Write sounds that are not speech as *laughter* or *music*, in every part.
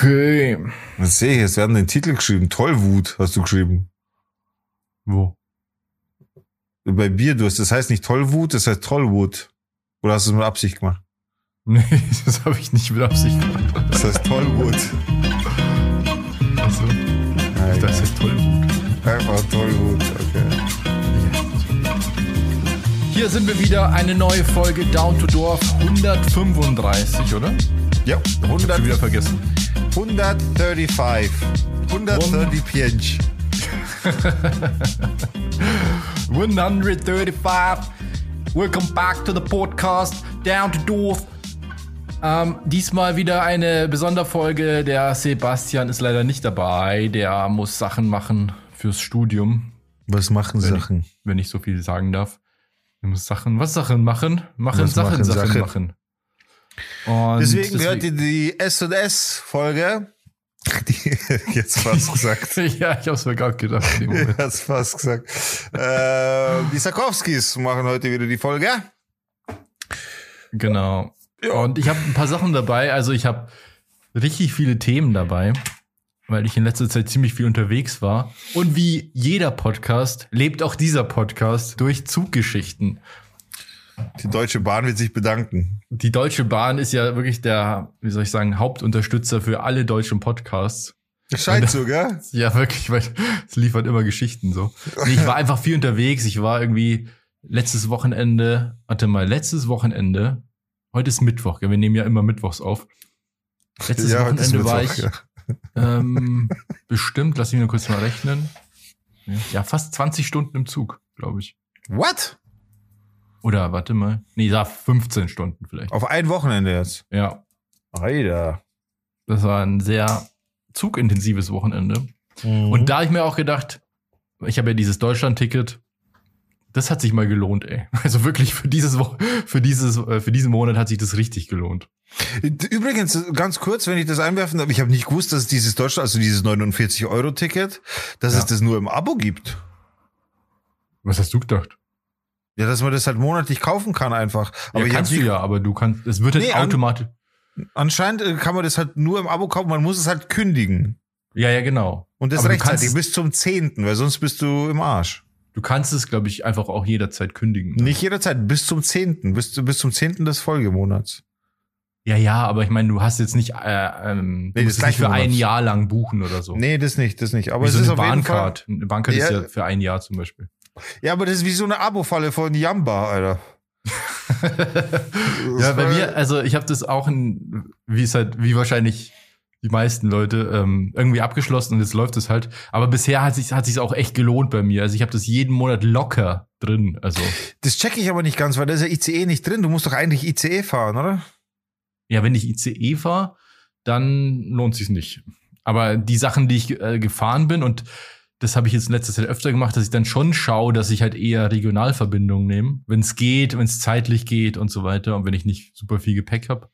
Okay. Was sehe ich? Wir haben den Titel geschrieben. Tollwut hast du geschrieben. Wo? Bei Bierdurst. Das heißt nicht Tollwut, das heißt Tollwut. Oder hast du es mit Absicht gemacht? Nee, *laughs* das habe ich nicht mit Absicht gemacht. Das heißt Tollwut. Also, Ja, das ist Tollwut. Einfach Tollwut, okay. Hier sind wir wieder, eine neue Folge Down to Dorf 135, oder? Ja, Ich hab 100, schon wieder vergessen. 135. 135. 135. Welcome back to the podcast Down to Dorf. Ähm, diesmal wieder eine Besonderfolge. Der Sebastian ist leider nicht dabei. Der muss Sachen machen fürs Studium, Was machen Wenn Sachen? wenn ich so viel sagen darf. Er muss Sachen, was Sachen machen? Machen Was Sachen, machen Sachen, Sachen? machen. Und Deswegen hört ihr die S&S-Folge. Die, *laughs* jetzt fast gesagt. *laughs* ja, ich hab's mir gerade gedacht. Hast fast *laughs* gesagt. Äh, die Sarkowskis machen heute wieder die Folge. Genau. Und ich habe ein paar Sachen dabei. Also ich habe richtig viele Themen dabei, weil ich in letzter Zeit ziemlich viel unterwegs war. Und wie jeder Podcast lebt auch dieser Podcast durch Zuggeschichten. Die Deutsche Bahn wird sich bedanken. Die Deutsche Bahn ist ja wirklich der, wie soll ich sagen, Hauptunterstützer für alle deutschen Podcasts. Scheint so, gell? *laughs* Ja, wirklich, weil es liefert immer Geschichten so. Nee, ich war einfach viel unterwegs. Ich war irgendwie letztes Wochenende, warte mal, letztes Wochenende, heute ist Mittwoch, gell? wir nehmen ja immer Mittwochs auf. Letztes Ja, Wochenende war ich ja. ähm, bestimmt, lass mich nur kurz mal rechnen. Ja, fast 20 Stunden im Zug, glaube ich. What? Oder warte mal. Nee, ja, 15 Stunden vielleicht. Auf ein Wochenende jetzt. Ja, Alter. das war ein sehr zugintensives Wochenende. Und da habe ich mir auch gedacht, ich habe ja dieses Deutschland-Ticket, das hat sich mal gelohnt, ey. *laughs* Also wirklich für dieses Wo für dieses äh, für diesen Monat hat sich das richtig gelohnt. Übrigens, ganz kurz, wenn ich das einwerfen darf, ich habe nicht gewusst, dass es dieses Deutschland, also dieses 49-Euro-Ticket, dass Ja. es das nur im Abo gibt. Was hast du gedacht? Ja, dass man das halt monatlich kaufen kann einfach. Aber ja, kannst du ja, aber du kannst, es wird halt Nee, an- automatisch. anscheinend äh, kann man das halt nur im Abo kaufen, man muss es halt kündigen. Ja, ja, genau. Und das Aber rechtzeitig kannst- bis zum 10., weil sonst bist du im Arsch. Du kannst es, glaube ich, einfach auch jederzeit kündigen. Nicht jederzeit, bis zum 10., bis, bis zum 10. des Folgemonats. Ja, ja, aber ich meine, du hast jetzt nicht, äh, ähm, du Nee, das nicht für ein. Jahr lang buchen oder so. Nee, das nicht, das nicht. Aber Wie es so ist eine auf jeden Fall. Bahncard. Eine Bahncard ist Ja. ja für ein Jahr zum Beispiel. Ja, aber das ist wie so eine Abo-Falle von Jamba, Alter. *laughs* Ja, bei mir, also ich habe das auch, in, wie es halt, wie wahrscheinlich die meisten Leute ähm, irgendwie abgeschlossen und jetzt läuft es halt. Aber bisher hat sich hat sich's auch echt gelohnt bei mir. Also ich habe das jeden Monat locker drin. Also Das checke ich aber nicht ganz, weil da ist ja ICE nicht drin. Du musst doch eigentlich ICE fahren, oder? ja, wenn ich ICE fahre, dann lohnt sich's nicht. Aber die Sachen, die ich äh, gefahren bin und das habe ich jetzt in letzter Zeit öfter gemacht, dass ich dann schon schaue, dass ich halt eher Regionalverbindungen nehme, wenn es geht, wenn es zeitlich geht und so weiter und wenn ich nicht super viel Gepäck habe.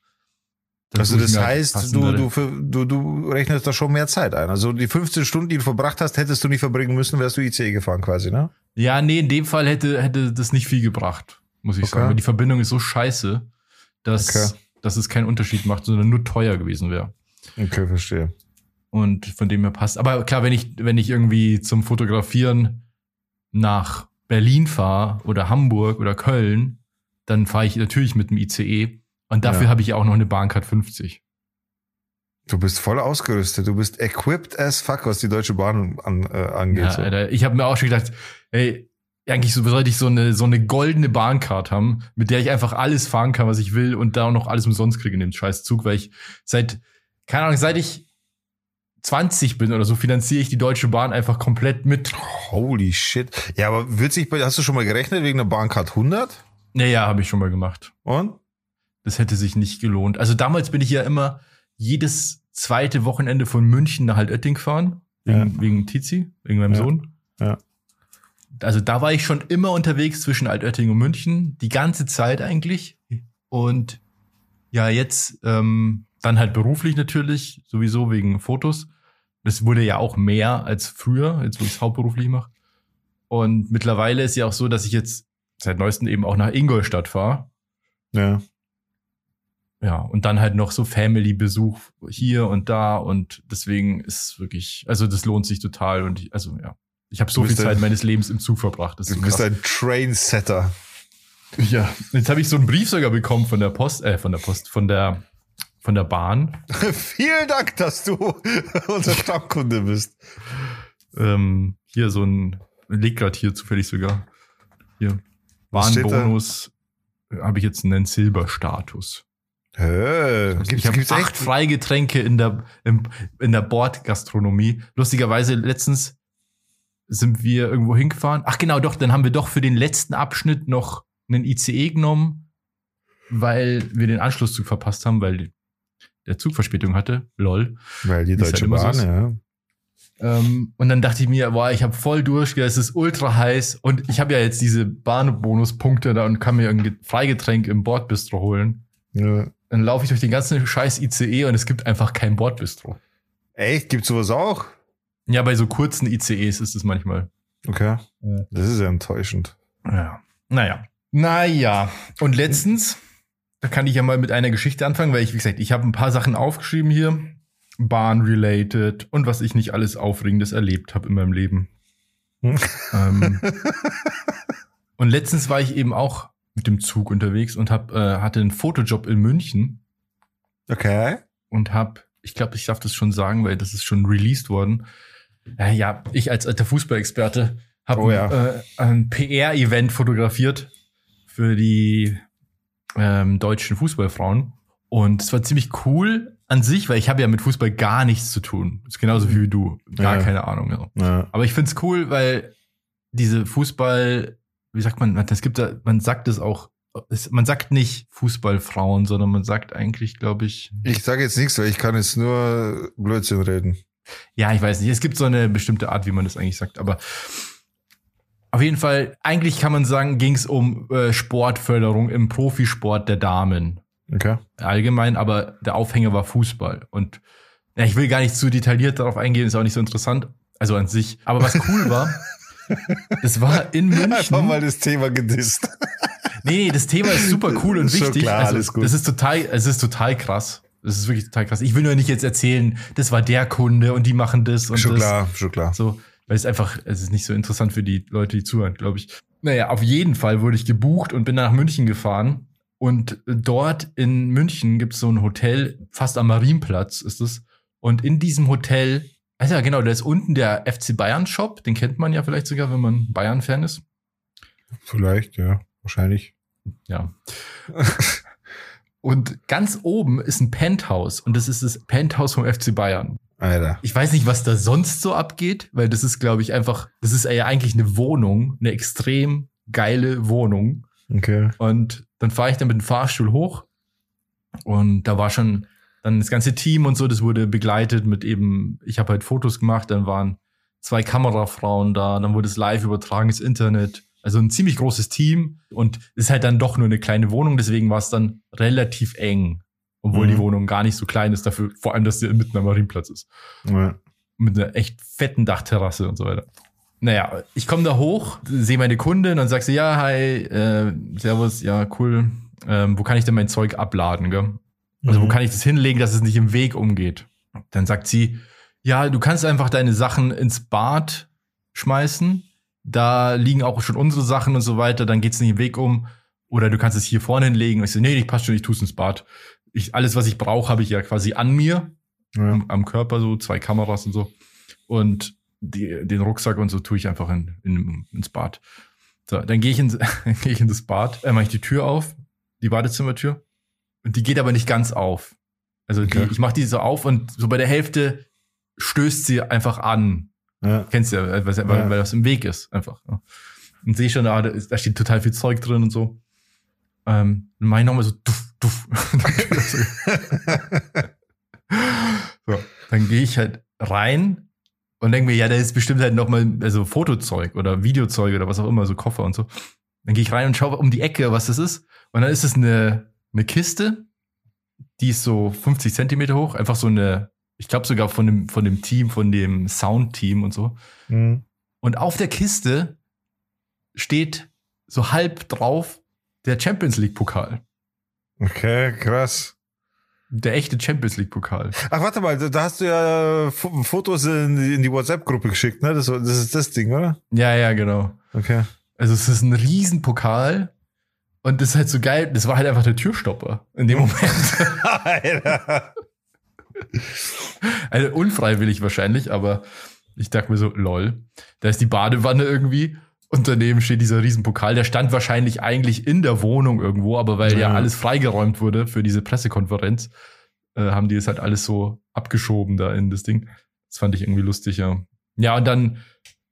Also das heißt, du, du, du, du rechnest da schon mehr Zeit ein. Also die 15 Stunden, die du verbracht hast, hättest du nicht verbringen müssen, wärst du ICE gefahren quasi, ne? Ja, nee, in dem Fall hätte, hätte das nicht viel gebracht, muss ich Okay. sagen. Weil die Verbindung ist so scheiße, dass, Okay. dass es keinen Unterschied macht, sondern nur teuer gewesen wäre. Okay, verstehe. Und von dem her passt. Aber klar, wenn ich, wenn ich irgendwie zum Fotografieren nach Berlin fahre oder Hamburg oder Köln, dann fahre ich natürlich mit dem ICE. Und dafür Ja. habe ich auch noch eine Bahncard 50. Du bist voll ausgerüstet. Du bist equipped as fuck, was die Deutsche Bahn an, äh, angeht. Ja, so. Alter, ich habe mir auch schon gedacht, ey, eigentlich so, sollte ich so eine, so eine goldene Bahncard haben, mit der ich einfach alles fahren kann, was ich will und da auch noch alles umsonst kriege in dem scheiß Zug, weil ich seit, keine Ahnung, seit ich 20 bin oder so, finanziere ich die Deutsche Bahn einfach komplett mit. Holy shit. Ja, aber wird sich hast du schon mal gerechnet wegen der Bahncard 100? Naja, habe ich schon mal gemacht. Und? Das hätte sich nicht gelohnt. Also damals bin ich ja immer jedes zweite Wochenende von München nach Altötting gefahren, wegen, wegen Tizi, wegen meinem Ja. Sohn. Ja. Also da war ich schon immer unterwegs zwischen Altötting und München, die ganze Zeit eigentlich. Und ja, jetzt ähm, dann halt beruflich natürlich, sowieso wegen Fotos. Das wurde ja auch mehr als früher, jetzt wo ich es hauptberuflich mache. Und mittlerweile ist ja auch so, dass ich jetzt seit neuestem eben auch nach Ingolstadt fahre. Ja. ja, und dann halt noch so Family-Besuch hier und da und deswegen ist wirklich, also das lohnt sich total und ich, also ja, ich habe so viel Zeit ein, meines Lebens im Zug verbracht. du bist ein Trainsetter. Ja, jetzt habe ich so einen Brief sogar bekommen von der Post, äh, von der Post, von der von der Bahn. *laughs* Vielen Dank, dass du *laughs* unser Stammkunde bist. Ähm, hier so ein, liegt gerade hier zufällig sogar. Hier. Bahnbonus habe ich jetzt einen Silberstatus. Äh, also ich habe acht echt? Freigetränke in der, in, in der Bordgastronomie. Lustigerweise letztens sind wir irgendwo hingefahren. Ach genau, doch, dann haben wir doch für den letzten Abschnitt noch einen ICE genommen, weil wir den Anschlusszug verpasst haben, weil der Zug Verspätung hatte. Lol. Weil die Deutsche halt Bahn, so ja. Ähm, und dann dachte ich mir, boah, ich habe voll durch, es ist ultra heiß und ich habe ja jetzt diese Bahnbonuspunkte da und kann mir ein Freigetränk im Bordbistro holen. Ja. Dann laufe ich durch den ganzen scheiß ICE und es gibt einfach kein Bordbistro. Echt? Gibt's sowas auch? Ja, bei so kurzen ICEs ist es manchmal. Okay. Ja. Das ist ja enttäuschend. Ja. Naja. Naja. Und letztens, da kann ich ja mal mit einer Geschichte anfangen, weil ich, wie gesagt, ich habe ein paar Sachen aufgeschrieben hier. Bahn-related und was ich nicht alles Aufregendes erlebt habe in meinem Leben. ähm, *laughs* und letztens war ich eben auch mit dem Zug unterwegs und hab, äh, hatte einen Fotojob in München. Okay. Und hab, ich glaube, ich darf das schon sagen, weil das ist schon released worden. Äh, ja, ich als alter Fußballexperte habe oh, ja. äh, ein PR-Event fotografiert für die ähm, deutschen Fußballfrauen. Und es war ziemlich cool an sich, weil ich habe ja mit Fußball gar nichts zu tun. Das ist genauso wie du. Gar ja. keine Ahnung. Ja. Aber ich find's cool, weil diese Fußball, wie sagt man, es gibt da, man sagt es auch, es, man sagt nicht Fußballfrauen, sondern man sagt eigentlich, glaube ich. Ich sage jetzt nichts, weil ich kann jetzt nur Blödsinn reden. Ja, ich weiß nicht. Es gibt so eine bestimmte Art, wie man das eigentlich sagt, aber auf jeden Fall, eigentlich kann man sagen, ging es um äh, Sportförderung im Profisport der Damen. Okay. Allgemein, aber der Aufhänger war Fußball. Und ja, ich will gar nicht zu detailliert darauf eingehen, ist auch nicht so interessant. Also an sich. Aber was cool war, *laughs* das war in München. Einfach mal das Thema gedisst. Nee, nee, das Thema ist super cool und wichtig. Klar, also, alles gut. Das ist total, es ist total krass. Das ist wirklich total krass. Ich will nur nicht jetzt erzählen, das war der Kunde und die machen das und schon das. Schon klar, schon klar. So, weil es einfach, es ist nicht so interessant für die Leute, die zuhören, glaube ich. Naja, auf jeden Fall wurde ich gebucht und bin nach München gefahren und dort in München gibt es so ein Hotel, fast am Marienplatz ist es. Und in diesem Hotel, also ja genau, da ist unten der FC Bayern Shop, den kennt man ja vielleicht sogar, wenn man Bayern-Fan ist. Vielleicht, ja, wahrscheinlich. Ja. und ganz oben ist ein Penthouse und das ist das Penthouse vom FC Bayern. Alter. Ich weiß nicht, was da sonst so abgeht, weil das ist, glaube ich, einfach, das ist ja eigentlich eine Wohnung, eine extrem geile Wohnung. Okay. Und dann fahre ich dann mit dem Fahrstuhl hoch und da war schon dann das ganze Team und so, das wurde begleitet mit eben, ich habe halt Fotos gemacht, dann waren zwei Kamerafrauen da, dann wurde es live übertragen ins Internet. Also ein ziemlich großes Team und ist halt dann doch nur eine kleine Wohnung, deswegen war es dann relativ eng, obwohl mhm. die Wohnung gar nicht so klein ist dafür, vor allem, dass sie mitten am Marienplatz ist. Ja. Mit einer echt fetten Dachterrasse und so weiter. Naja, ich komme da hoch, sehe meine Kundin und sag sie, ja, hi, äh, servus, ja, cool. Ähm, wo kann ich denn mein Zeug abladen, gell? Also, mhm. wo kann ich das hinlegen, dass es nicht im Weg umgeht? Dann sagt sie, ja, du kannst einfach deine Sachen ins Bad schmeißen. Da liegen auch schon unsere Sachen und so weiter, dann geht's nicht im Weg um. Oder du kannst es hier vorne hinlegen. Und ich so, nee, ich passt schon, ich tu's ins Bad. Ich, alles, was ich brauche, habe ich ja quasi an mir. Ja. Am, am Körper so, zwei Kameras und so. Und die, den Rucksack und so tue ich einfach in, in, ins Bad. So, dann gehe ich, in, *laughs* geh ich in das Bad, äh, mache ich die Tür auf, die Badezimmertür. Und die geht aber nicht ganz auf. Also okay. die, ich mache die so auf und so bei der Hälfte stößt sie einfach an. Ja. Kennst du ja, weil, weil, ja. weil das im Weg ist, einfach. Ja. Und sehe schon, da, da steht total viel Zeug drin und so. Ähm, dann mache ich nochmal so duff, duff. *laughs* so, dann gehe ich halt rein und denke mir, ja, da ist bestimmt halt noch mal also Fotozeug oder Videozeug oder was auch immer, so Koffer und so. Dann gehe ich rein und schaue um die Ecke, was das ist. Und dann ist es eine, eine Kiste, die ist so 50 Zentimeter hoch, einfach so eine, ich glaube sogar von dem, von dem Team, von dem Sound-Team und so. Mhm. Und auf der Kiste steht so halb drauf der Champions League-Pokal. Okay, krass. Der echte Champions League Pokal. Ach, warte mal, da hast du ja Fotos in, in die WhatsApp-Gruppe geschickt, ne? Das, das ist das Ding, oder? Ja, ja, genau. Okay. Also es ist ein Riesenpokal und das ist halt so geil. Das war halt einfach der Türstopper in dem Moment. Alter. *laughs* *laughs* also unfreiwillig wahrscheinlich, aber ich dachte mir so, lol. Da ist die Badewanne irgendwie und daneben steht dieser Riesenpokal. Der stand wahrscheinlich eigentlich in der Wohnung irgendwo, aber weil ja, ja alles freigeräumt wurde für diese Pressekonferenz, äh, haben die es halt alles so abgeschoben da in das Ding. Das fand ich irgendwie lustig, ja. Ja, und dann,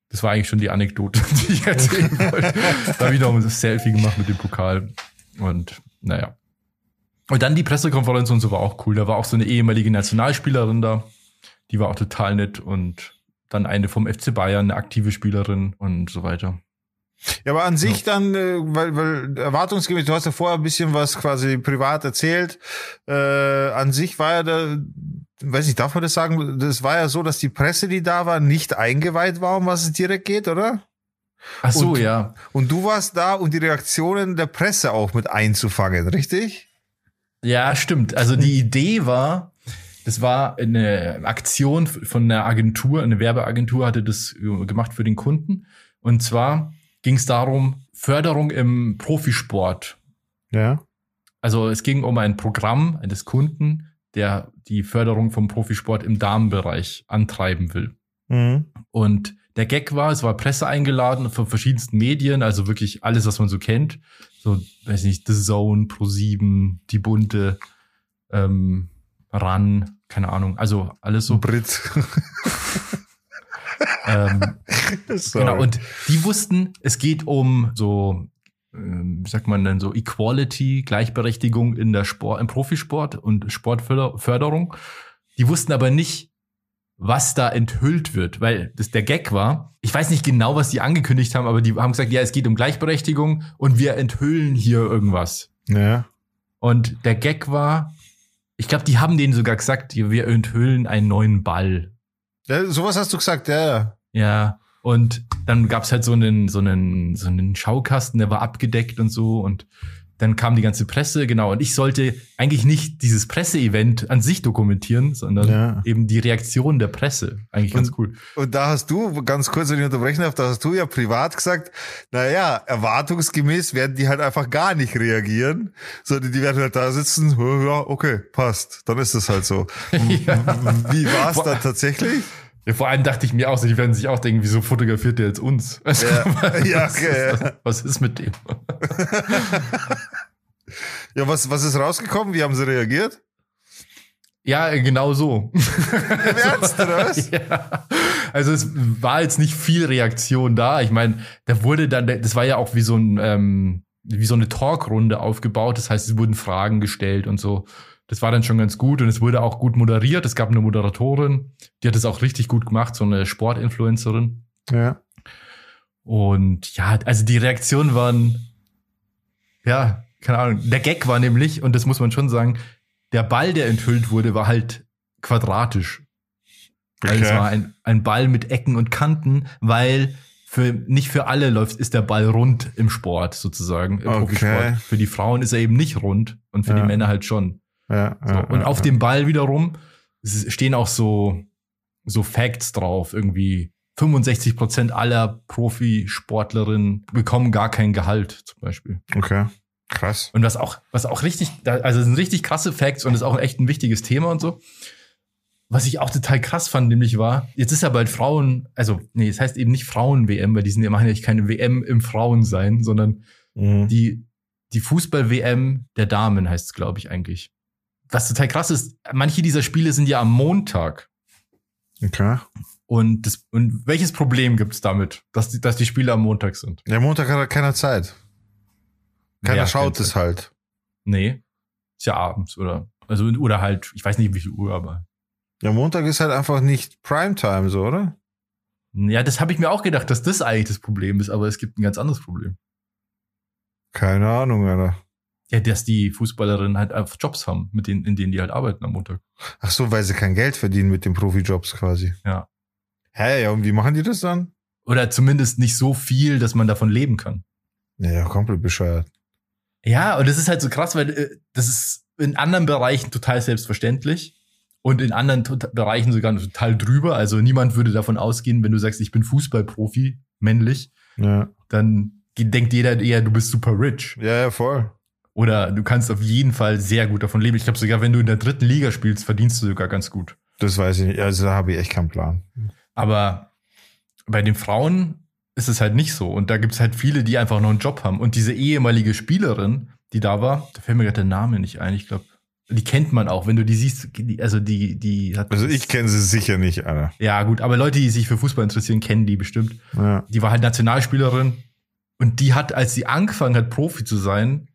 das war eigentlich schon die Anekdote, *laughs* die ich erzählen *laughs* wollte. da habe ich noch ein Selfie gemacht mit dem Pokal. Und naja. Und dann die Pressekonferenz und so war auch cool. Da war auch so eine ehemalige Nationalspielerin da. Die war auch total nett und dann eine vom FC Bayern, eine aktive Spielerin und so weiter. Ja, aber an sich dann, äh, weil, weil erwartungsgemäß, du hast ja vorher ein bisschen was quasi privat erzählt. Äh, an sich war ja da, weiß ich, darf man das sagen? Das war ja so, dass die Presse, die da war, nicht eingeweiht war, um was es direkt geht, oder? Ach so, und, ja. Und du warst da, um die Reaktionen der Presse auch mit einzufangen, richtig? Ja, stimmt. Also die Idee war, das war eine Aktion von einer Agentur, eine Werbeagentur hatte das gemacht für den Kunden. Und zwar ging es darum, Förderung im Profisport. Ja. Also es ging um ein Programm eines Kunden, der die Förderung vom Profisport im Damenbereich antreiben will. Mhm. Und der Gag war, es war Presse eingeladen von verschiedensten Medien, also wirklich alles, was man so kennt. So, weiß nicht, The Zone, Pro7, Die Bunte, ähm, ran, keine Ahnung, also alles so. Brit. *laughs* ähm, *laughs* genau, und die wussten, es geht um so, ähm, wie sagt man denn so, Equality, Gleichberechtigung in der Sport, im Profisport und Sportförderung. Die wussten aber nicht, was da enthüllt wird, weil das der Gag war. Ich weiß nicht genau, was die angekündigt haben, aber die haben gesagt, ja, es geht um Gleichberechtigung und wir enthüllen hier irgendwas. Ja. Und der Gag war, ich glaube, die haben denen sogar gesagt, wir enthüllen einen neuen Ball. Ja, sowas hast du gesagt, ja. Ja. Und dann gab's halt so einen, so einen, so einen Schaukasten, der war abgedeckt und so. Und dann kam die ganze Presse, genau. Und ich sollte eigentlich nicht dieses Presseevent an sich dokumentieren, sondern ja. eben die Reaktion der Presse. Eigentlich ganz und, cool. Und da hast du, ganz kurz, wenn ich unterbrechen darf, da hast du ja privat gesagt, naja, erwartungsgemäß werden die halt einfach gar nicht reagieren, sondern die werden halt da sitzen, ja, okay, passt, dann ist das halt so. *laughs* ja. Wie war es dann tatsächlich? Ja, vor allem dachte ich mir auch, die werden sich auch denken, wieso fotografiert der jetzt uns? *laughs* Also, ja, was, ja, okay. Was, was ist mit dem? *laughs* ja, was, was ist rausgekommen? Wie haben sie reagiert? Ja, genau so. *laughs* Im Ernst, oder was? ja. Also es war jetzt nicht viel Reaktion da. Ich meine, da wurde dann, das war ja auch wie so ein, ähm, wie so eine Talkrunde aufgebaut. Das heißt, es wurden Fragen gestellt und so. Das war dann schon ganz gut und es wurde auch gut moderiert. Es gab eine Moderatorin, die hat es auch richtig gut gemacht, so eine Sportinfluencerin. Ja. Und ja, also die Reaktionen waren, ja, keine Ahnung. Der Gag war nämlich, und das muss man schon sagen, der Ball, der enthüllt wurde, war halt quadratisch. Okay. Also es war ein, ein Ball mit Ecken und Kanten, weil für, nicht für alle läuft, ist der Ball rund im Sport sozusagen, im okay. Profisport. Für die Frauen ist er eben nicht rund und für ja. die Männer halt schon. Ja, so, und ja, auf dem Ball wiederum stehen auch so, so Facts drauf, irgendwie 65 Prozent aller Profisportlerinnen bekommen gar kein Gehalt, zum Beispiel. Okay. Krass. Und was auch, was auch richtig, also das sind richtig krasse Facts und ist auch echt ein wichtiges Thema und so. Was ich auch total krass fand, nämlich war, jetzt ist ja bald Frauen, also, nee, es das heißt eben nicht Frauen-WM, weil die sind ja machen ja keine WM im Frauensein, sondern mhm. die, die Fußball-WM der Damen heißt es, glaube ich, eigentlich was total krass ist, manche dieser Spiele sind ja am Montag. Okay. Und, das, und welches Problem gibt es damit, dass die, dass die Spiele am Montag sind? Ja, Montag hat keiner Zeit. Keiner ja, schaut es halt. Nee. Ist ja abends, oder? Also, oder halt, ich weiß nicht, wie viel Uhr, aber. Ja, Montag ist halt einfach nicht Primetime, so, oder? Ja, das habe ich mir auch gedacht, dass das eigentlich das Problem ist, aber es gibt ein ganz anderes Problem. Keine Ahnung, Alter. Ja, dass die Fußballerinnen halt einfach Jobs haben, mit denen, in denen die halt arbeiten am Montag. Ach so, weil sie kein Geld verdienen mit den Profijobs quasi. Ja. Hä, ja, und wie machen die das dann? Oder zumindest nicht so viel, dass man davon leben kann. Ja, komplett bescheuert. Ja, und das ist halt so krass, weil äh, das ist, in anderen Bereichen total selbstverständlich und in anderen Bereichen sogar total drüber. Also niemand würde davon ausgehen, wenn du sagst, ich bin Fußballprofi, männlich, Ja. dann denkt jeder eher, du bist super rich. Ja, ja, voll. Oder du kannst auf jeden Fall sehr gut davon leben. Ich glaube sogar, wenn du in der dritten Liga spielst, verdienst du sogar ganz gut. Das weiß ich nicht. Also da habe ich echt keinen Plan. Aber bei den Frauen ist es halt nicht so. Und da gibt es halt viele, die einfach noch einen Job haben. Und diese ehemalige Spielerin, die da war, da fällt mir gerade der Name nicht ein. Ich glaube, die kennt man auch, wenn du die siehst. Die, also die, die hat. Also ich kenne sie sicher nicht, Alter. Ja, gut, aber Leute, die sich für Fußball interessieren, kennen die bestimmt. Ja. Die war halt Nationalspielerin. Und die hat, als sie angefangen hat, Profi zu sein,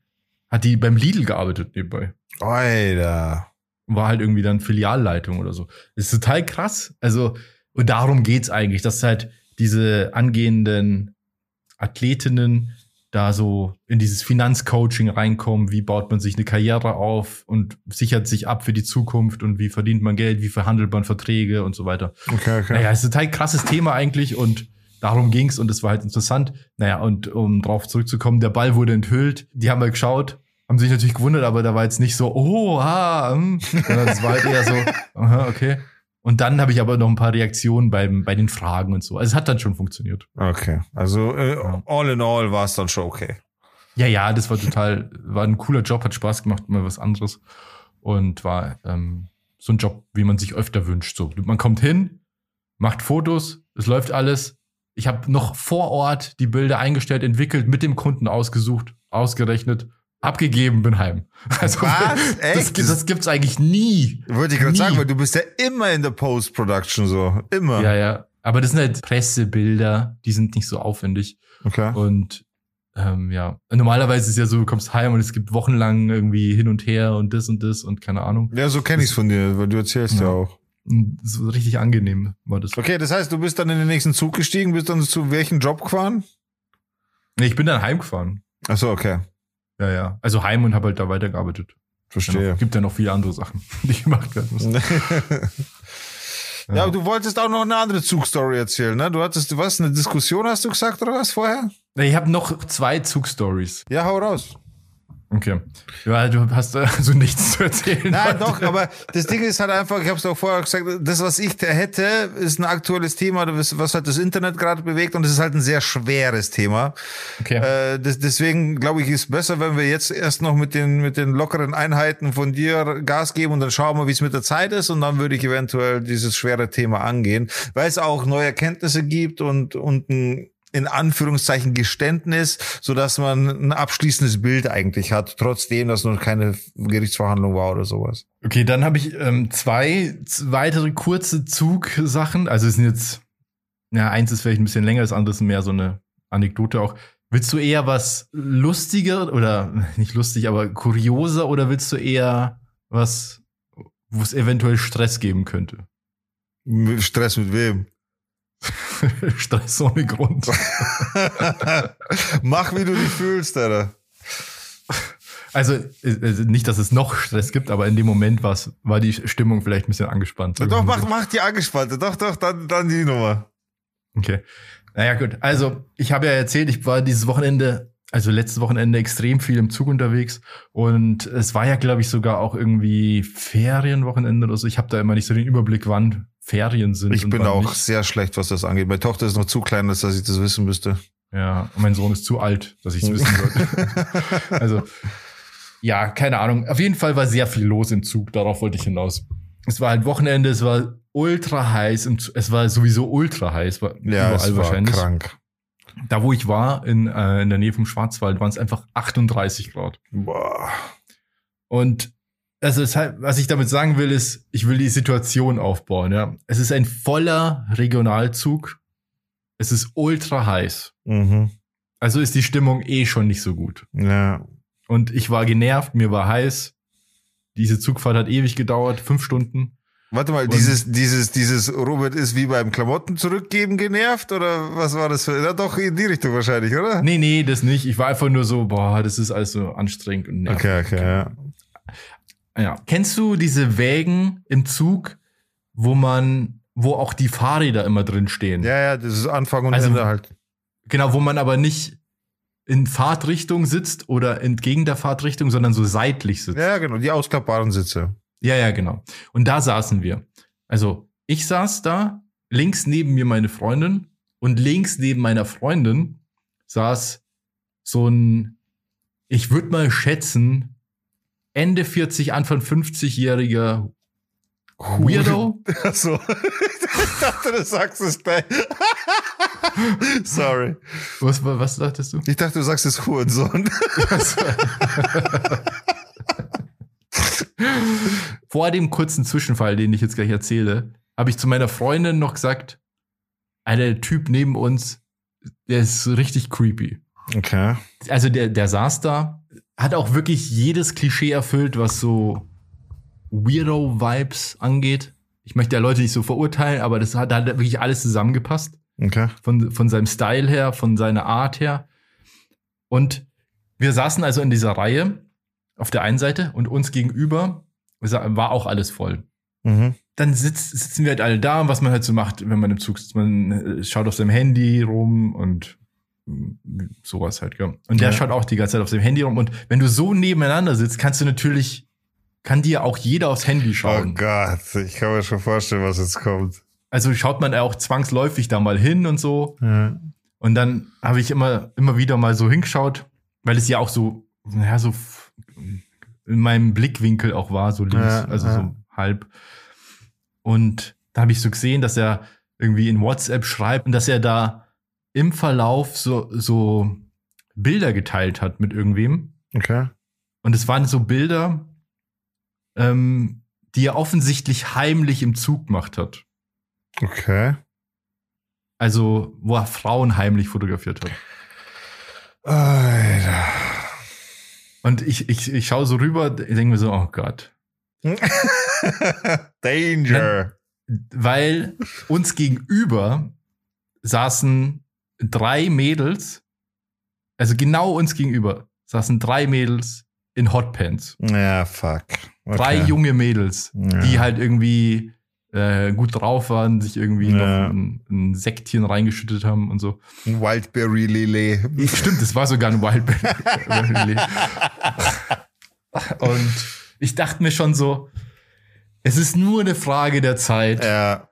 hat die beim Lidl gearbeitet nebenbei. Alter. war halt irgendwie dann Filialleitung oder so. Das ist total krass. Also, und darum geht's eigentlich, dass halt diese angehenden Athletinnen da so in dieses Finanzcoaching reinkommen, wie baut man sich eine Karriere auf und sichert sich ab für die Zukunft und wie verdient man Geld, wie verhandelt man Verträge und so weiter. Okay, okay. Naja, ist ein total krasses Thema eigentlich und darum ging's und es war halt interessant. Naja, und um drauf zurückzukommen, der Ball wurde enthüllt. Die haben mal geschaut, haben sich natürlich gewundert, aber da war jetzt nicht so, oh, ah, hm, sondern es war halt eher so, *laughs* aha, okay. Und dann habe ich aber noch ein paar Reaktionen beim, bei den Fragen und so. Also es hat dann schon funktioniert. Okay. Also äh, all in all war es dann schon okay. Ja, ja, das war total, war ein cooler Job, hat Spaß gemacht, mal was anderes. Und war ähm, so ein Job, wie man sich öfter wünscht. So, man kommt hin, macht Fotos, es läuft alles. Ich habe noch vor Ort die Bilder eingestellt, entwickelt, mit dem Kunden ausgesucht, ausgerechnet, abgegeben, bin heim. *laughs* Also, Was? Das, Echt? das gibt's eigentlich nie. Wollte ich gerade sagen, weil du bist ja immer in der Post-Production so. Immer. Ja, ja. Aber das sind halt Pressebilder, die sind nicht so aufwendig. Okay. Und ähm, ja, normalerweise ist es ja so, du kommst heim und es gibt wochenlang irgendwie hin und her und das und das und keine Ahnung. Ja, so kenne ich's von dir, weil du erzählst ja, Ja. auch. So richtig angenehm war das. Okay, das heißt, du bist dann in den nächsten Zug gestiegen, bist dann zu welchem Job gefahren? Nee, ich bin dann heimgefahren. Ach so, okay. Ja, ja. Also heim und habe halt da weitergearbeitet. Verstehe. Genau. Gibt ja noch viele andere Sachen, *laughs* die gemacht werden müssen. *laughs* ja, aber du wolltest auch noch eine andere Zugstory erzählen, ne? Du hattest, was, eine Diskussion hast du gesagt oder was vorher? Ich habe noch zwei Zugstories. Ja, hau raus. Okay. Ja, du hast also nichts zu erzählen. Nein, heute. doch, aber das Ding ist halt einfach, ich habe es auch vorher gesagt, das, was ich da hätte, ist ein aktuelles Thema, was halt das Internet gerade bewegt und es ist halt ein sehr schweres Thema. Okay. Äh, das, deswegen glaube ich, ist besser, wenn wir jetzt erst noch mit den, mit den lockeren Einheiten von dir Gas geben und dann schauen wir, wie es mit der Zeit ist und dann würde ich eventuell dieses schwere Thema angehen, weil es auch neue Erkenntnisse gibt und, und ein in Anführungszeichen Geständnis, so dass man ein abschließendes Bild eigentlich hat, trotzdem, dass noch keine Gerichtsverhandlung war oder sowas. Okay, dann habe ich ähm, zwei weitere kurze Zugsachen. Also es sind jetzt, ja, eins ist vielleicht ein bisschen länger, das andere ist mehr so eine Anekdote auch. Willst du eher was lustiger oder *laughs* nicht lustig, aber kurioser oder willst du eher was, wo es eventuell Stress geben könnte? Stress mit wem? *laughs* Stress ohne Grund. *laughs* Mach, wie du dich fühlst, Alter. Also äh, nicht, dass es noch Stress gibt, aber in dem Moment war die Stimmung vielleicht ein bisschen angespannt. Doch, mach, mach die angespannte. Doch, doch, dann, dann die Nummer. Okay. Naja, gut. Also, ich habe ja erzählt, ich war dieses Wochenende, also letztes Wochenende extrem viel im Zug unterwegs und es war ja, glaube ich, sogar auch irgendwie Ferienwochenende oder so. Ich habe da immer nicht so den Überblick, wann Ferien sind. Ich bin auch Nicht. sehr schlecht, was das angeht. Meine Tochter ist noch zu klein, dass ich das wissen müsste. Ja, und mein Sohn ist zu alt, dass ich es wissen sollte. *laughs* also, ja, keine Ahnung. Auf jeden Fall war sehr viel los im Zug, darauf wollte ich hinaus. Es war halt Wochenende, es war ultra heiß, im Zug. es war sowieso ultra heiß, war Ja, es war krank. Da, wo ich war, in, äh, in der Nähe vom Schwarzwald, waren es einfach 38 Grad. Boah. Und also es halt, was ich damit sagen will, ist, ich will die Situation aufbauen. Ja, es ist ein voller Regionalzug. Es ist ultra heiß. Mhm. Also ist die Stimmung eh schon nicht so gut. Ja. Und ich war genervt, mir war heiß. Diese Zugfahrt hat ewig gedauert, fünf Stunden. Warte mal, Und- dieses, dieses, dieses Robert ist wie beim Klamotten zurückgeben genervt oder was war das für? Ja, doch in die Richtung wahrscheinlich, oder? Nee, nee, das nicht. Ich war einfach nur so, boah, das ist alles so anstrengend und nervig. Okay, okay, ja. Ja. Kennst du diese Wägen im Zug, wo man, wo auch die Fahrräder immer drin stehen? Ja, ja, das ist Anfang und Also- Ende halt. Genau, wo man aber nicht in Fahrtrichtung sitzt oder entgegen der Fahrtrichtung, sondern so seitlich sitzt. Ja, genau, die ausklappbaren Sitze. Ja, ja, genau. Und da saßen wir. Also ich saß da, links neben mir meine Freundin und links neben meiner Freundin saß so ein, ich würde mal schätzen, Ende 40, Anfang 50-jähriger Weirdo. *laughs* Achso. *laughs* Ich dachte, du sagst es gleich. *laughs* Sorry. Was, was dachtest du? Ich dachte, du sagst es Hurensohn. Vor dem kurzen Zwischenfall, den ich jetzt gleich erzähle, habe ich zu meiner Freundin noch gesagt, Alter, der Typ neben uns, der ist richtig creepy. Okay. Also der, der saß da, hat auch wirklich jedes Klischee erfüllt, was so Weirdo-Vibes angeht. Ich möchte ja Leute nicht so verurteilen, aber das hat, da hat wirklich alles zusammengepasst. Okay. Von, von seinem Style her, von seiner Art her. Und wir saßen also in dieser Reihe auf der einen Seite und uns gegenüber war auch alles voll. Mhm. Dann sitz, sitzen wir halt alle da, was man halt so macht, wenn man im Zug sitzt. Man äh, schaut auf seinem Handy rum und sowas halt, gell. Und der Ja. schaut auch die ganze Zeit auf seinem Handy rum. Und wenn du so nebeneinander sitzt, kannst du natürlich, kann dir auch jeder aufs Handy Oh schauen. Gott, ich kann mir schon vorstellen, was jetzt kommt. also schaut man auch zwangsläufig da mal hin und so. Ja. Und dann habe ich immer, immer wieder mal so hingeschaut, weil es ja auch so, naja, so in meinem Blickwinkel auch war, so links, Ja, also so halb. Und da habe ich so gesehen, dass er irgendwie in WhatsApp schreibt und dass er da im Verlauf so, so Bilder geteilt hat mit irgendwem. Okay. Und es waren so Bilder, ähm, die er offensichtlich heimlich im Zug gemacht hat. Okay. Also, wo er Frauen heimlich fotografiert hat. Alter. Und ich, ich, ich schaue so rüber, denke mir so, oh Gott. *laughs* Danger. Weil uns gegenüber saßen drei Mädels, also genau uns gegenüber saßen drei Mädels in Hotpants. Ja, fuck. Okay. Drei junge Mädels, Ja. die halt irgendwie äh, gut drauf waren, sich irgendwie Ja. noch ein, ein Sektchen reingeschüttet haben und so. Wildberry Lily. Stimmt, es war sogar ein Wildberry. *laughs* und ich dachte mir schon so, es ist nur eine Frage der Zeit, Ja,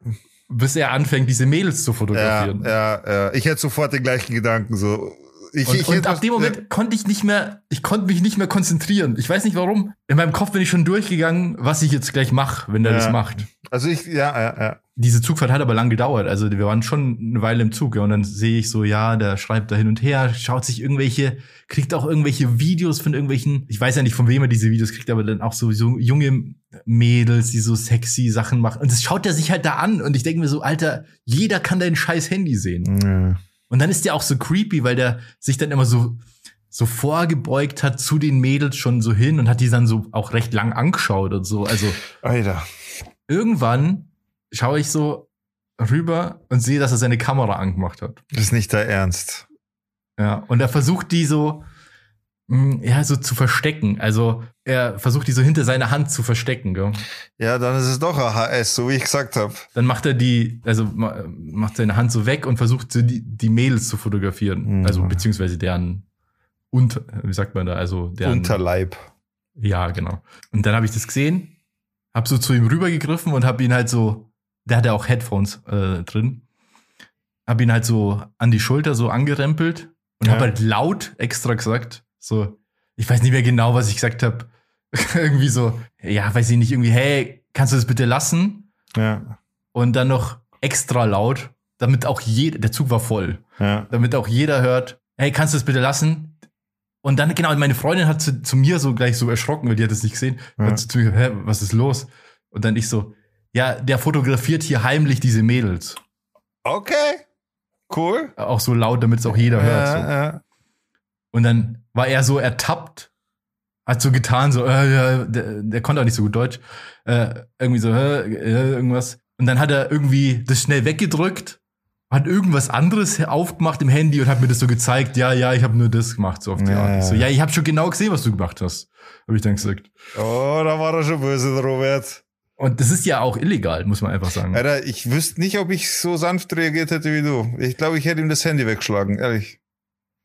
bis er anfängt, diese Mädels zu ja, fotografieren. ja, ja. Ich hätte sofort den gleichen Gedanken so. Ich, Und, ich und ab dem Moment konnte ich nicht mehr, ich konnte mich nicht mehr konzentrieren. Ich weiß nicht warum. In meinem Kopf bin ich schon durchgegangen, was ich jetzt gleich mache, wenn der Ja. das macht. Also ich, ja, ja, ja. Diese Zugfahrt hat aber lang gedauert. Also wir waren schon eine Weile im Zug. Ja, und dann sehe ich so, ja, der schreibt da hin und her, schaut sich irgendwelche, kriegt auch irgendwelche Videos von irgendwelchen, ich weiß ja nicht, von wem er diese Videos kriegt, aber dann auch so, so junge Mädels, die so sexy Sachen machen. Und das schaut er sich halt da an. Und ich denke mir so, Alter, jeder kann dein scheiß Handy sehen. ja. Und dann ist der auch so creepy, weil der sich dann immer so, so vorgebeugt hat zu den Mädels schon so hin und hat die dann so auch recht lang angeschaut und so. Also Alter. irgendwann schaue ich so rüber und sehe, dass er seine Kamera angemacht hat. Das ist nicht der Ernst. Ja, und er versucht die so, mh, ja, so zu verstecken. Also er versucht die so hinter seiner Hand zu verstecken, gell? Ja, dann ist es doch AHS, so wie ich gesagt habe. Dann macht er die, also ma- macht seine Hand so weg und versucht so die, die Mädels zu fotografieren. Mhm. Also beziehungsweise deren unter, wie sagt man da, also deren Unterleib. Ja, genau. Und dann habe ich das gesehen, habe so zu ihm rübergegriffen und habe ihn halt so, der hatte auch Headphones äh, drin, habe ihn halt so an die Schulter so angerempelt und Ja. habe halt laut extra gesagt, so, ich weiß nicht mehr genau, was ich gesagt habe, *laughs* irgendwie so, ja, weiß ich nicht, irgendwie, hey, kannst du das bitte lassen? Ja, Und dann noch extra laut, damit auch jeder, der Zug war voll, ja. damit auch jeder hört, hey, kannst du das bitte lassen? Und dann, genau, meine Freundin hat zu, zu mir so gleich so erschrocken, weil die hat es nicht gesehen. Ja. Hat zu mir, hä, was ist los? Und dann ich so, ja, der fotografiert hier heimlich diese Mädels. Okay. Cool. Auch so laut, damit es auch jeder hört. So. Ja, ja. Und dann war er so ertappt, hat so getan, so, äh, ja, der, der konnte auch nicht so gut Deutsch, äh, irgendwie so, äh, äh, irgendwas. Und dann hat er irgendwie das schnell weggedrückt, hat irgendwas anderes aufgemacht im Handy und hat mir das so gezeigt, ja, ja, ich habe nur das gemacht, so auf die Ja, Art. Ich so, ja. ja, ich habe schon genau gesehen, was du gemacht hast, habe ich dann gesagt. Oh, da war er schon böse, Robert. Und das ist ja auch illegal, muss man einfach sagen. Alter, ich wüsste nicht, ob ich so sanft reagiert hätte wie du. Ich glaube, ich hätte ihm das Handy weggeschlagen, ehrlich.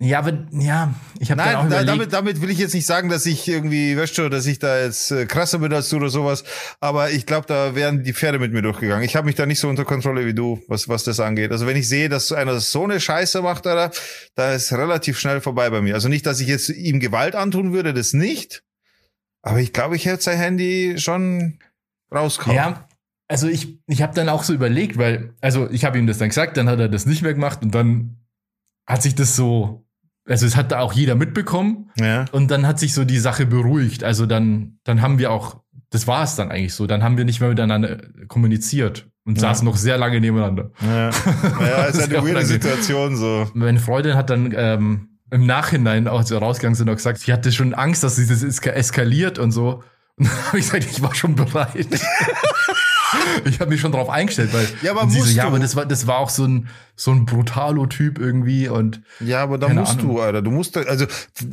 Ja, aber ja, ich habe dann auch Nein, da, überlegt, damit, damit will ich jetzt nicht sagen, dass ich irgendwie, weißt du, dass ich da jetzt äh, krasser bin als du oder sowas. Aber ich glaube, da wären die Pferde mit mir durchgegangen. Ich habe mich da nicht so unter Kontrolle wie du, was, was das angeht. Also wenn ich sehe, dass einer so eine Scheiße macht, Alter, da ist relativ schnell vorbei bei mir. Also nicht, dass ich jetzt ihm Gewalt antun würde, das nicht. Aber ich glaube, ich hätte sein Handy schon rausgehauen. Ja, also ich, ich habe dann auch so überlegt, weil, also ich habe ihm das dann gesagt, dann hat er das nicht mehr gemacht und dann hat sich das so, also es hat da auch jeder mitbekommen ja. und dann hat sich so die Sache beruhigt. Also dann, dann haben wir auch, das war es dann eigentlich so, dann haben wir nicht mehr miteinander kommuniziert und Ja. saßen noch sehr lange nebeneinander. Ja, ja *laughs* ist Sehr eine weirde. Situation so. Meine Freundin hat dann ähm, im Nachhinein, auch wir rausgegangen sind, auch gesagt, sie hatte schon Angst, dass sie das eska eskaliert und so. Und dann habe ich gesagt, ich war schon bereit. *laughs* ich habe mich schon drauf eingestellt, weil Ja, aber sie so, musst ja, aber das war, das war auch so ein, so ein Brutalo-Typ irgendwie und Ja, aber da musst Ahnung. du, Alter. Du musst, also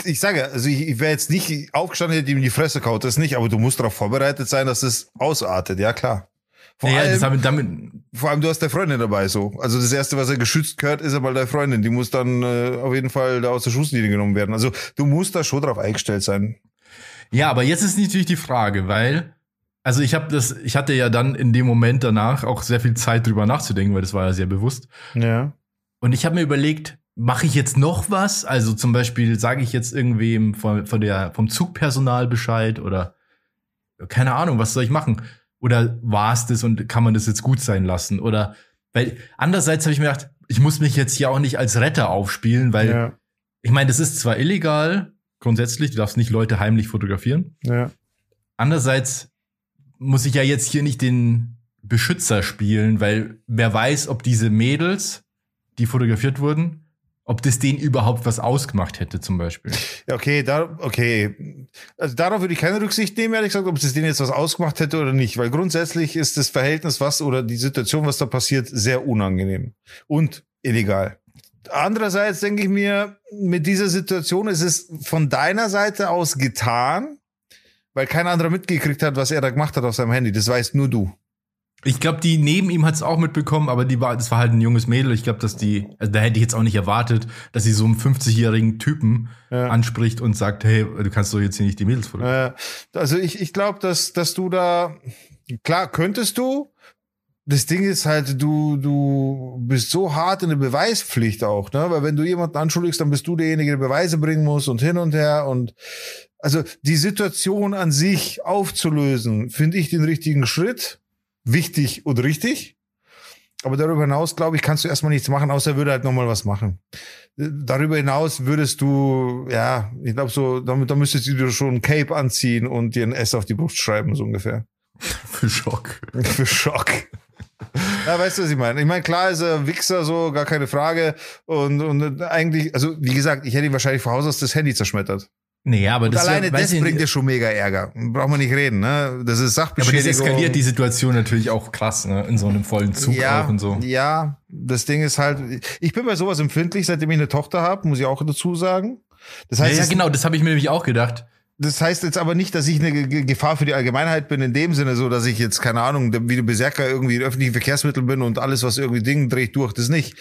ich sage, also ich, ich wäre jetzt nicht aufgestanden, hätte ihm die Fresse kaut, das nicht, aber du musst darauf vorbereitet sein, dass es ausartet, ja klar. Vor, ja, allem, haben, damit, vor allem, du hast deine Freundin dabei so. Also das Erste, was er geschützt gehört, ist aber deine Freundin. Die muss dann äh, auf jeden Fall da aus der Schusslinie genommen werden. Also du musst da schon drauf eingestellt sein. Ja, aber jetzt ist natürlich die Frage, weil, also ich habe das, ich hatte ja dann in dem Moment danach auch sehr viel Zeit drüber nachzudenken, weil das war ja sehr bewusst. Ja. Und ich habe mir überlegt, mache ich jetzt noch was? Also zum Beispiel sage ich jetzt irgendwem von, von der, vom Zugpersonal Bescheid oder keine Ahnung, was soll ich machen? Oder war es das und kann man das jetzt gut sein lassen? Oder weil andererseits habe ich mir gedacht, ich muss mich jetzt hier auch nicht als Retter aufspielen, weil Ja. ich meine, das ist zwar illegal, grundsätzlich, du darfst nicht Leute heimlich fotografieren. Ja. Andererseits muss ich ja jetzt hier nicht den Beschützer spielen, weil wer weiß, ob diese Mädels, die fotografiert wurden, ob das denen überhaupt was ausgemacht hätte, zum Beispiel. Ja, okay, da, okay. Also darauf würde ich keine Rücksicht nehmen, ehrlich gesagt, ob es denen jetzt was ausgemacht hätte oder nicht. Weil grundsätzlich ist das Verhältnis, was oder die Situation, was da passiert, sehr unangenehm und illegal. Andererseits denke ich mir, mit dieser Situation ist es von deiner Seite aus getan, weil kein anderer mitgekriegt hat, was er da gemacht hat auf seinem Handy. Das weißt nur du. Ich glaube, die neben ihm hat es auch mitbekommen, aber die war, das war halt ein junges Mädel. Ich glaube, dass die, also da hätte ich jetzt auch nicht erwartet, dass sie so einen 50-jährigen Typen Ja. anspricht und sagt, hey, du kannst doch jetzt hier nicht die Mädels fotografieren. Also ich, ich glaube, dass, dass du da, klar, könntest du. Das Ding ist halt, du, du bist so hart in der Beweispflicht auch, ne? Weil wenn du jemanden anschuldigst, dann bist du derjenige, der Beweise bringen muss und hin und her und also die Situation an sich aufzulösen, finde ich den richtigen Schritt. Wichtig und richtig. Aber darüber hinaus, glaube ich, kannst du erstmal nichts machen, außer er würde halt nochmal was machen. Darüber hinaus würdest du, ja, ich glaube so, damit, da müsstest du dir schon ein Cape anziehen und dir ein S auf die Brust schreiben, so ungefähr. Für Schock. Für Schock. Ja, weißt du, was ich meine? Ich meine, klar ist er Wichser, so, gar keine Frage. Und, und eigentlich, also, wie gesagt, ich hätte ihm wahrscheinlich vor Haus aus das Handy zerschmettert. Nee, aber Und das alleine ja, das bringt dir schon mega Ärger. Braucht man nicht reden, ne? Das ist Ja, aber Sachbeschädigung. das eskaliert die Situation natürlich auch krass, ne? In so einem vollen Zug ja, auch und so. Ja, das Ding ist halt, ich bin bei sowas empfindlich, seitdem ich eine Tochter habe, muss ich auch dazu sagen. Das Ja, heißt, ja, es- genau, das habe ich mir nämlich auch gedacht. Das heißt jetzt aber nicht, dass ich eine Ge- Gefahr für die Allgemeinheit bin, in dem Sinne so, dass ich jetzt, keine Ahnung, wie der Berserker irgendwie in öffentlichen Verkehrsmitteln bin und alles, was irgendwie Ding dreht durch, das nicht.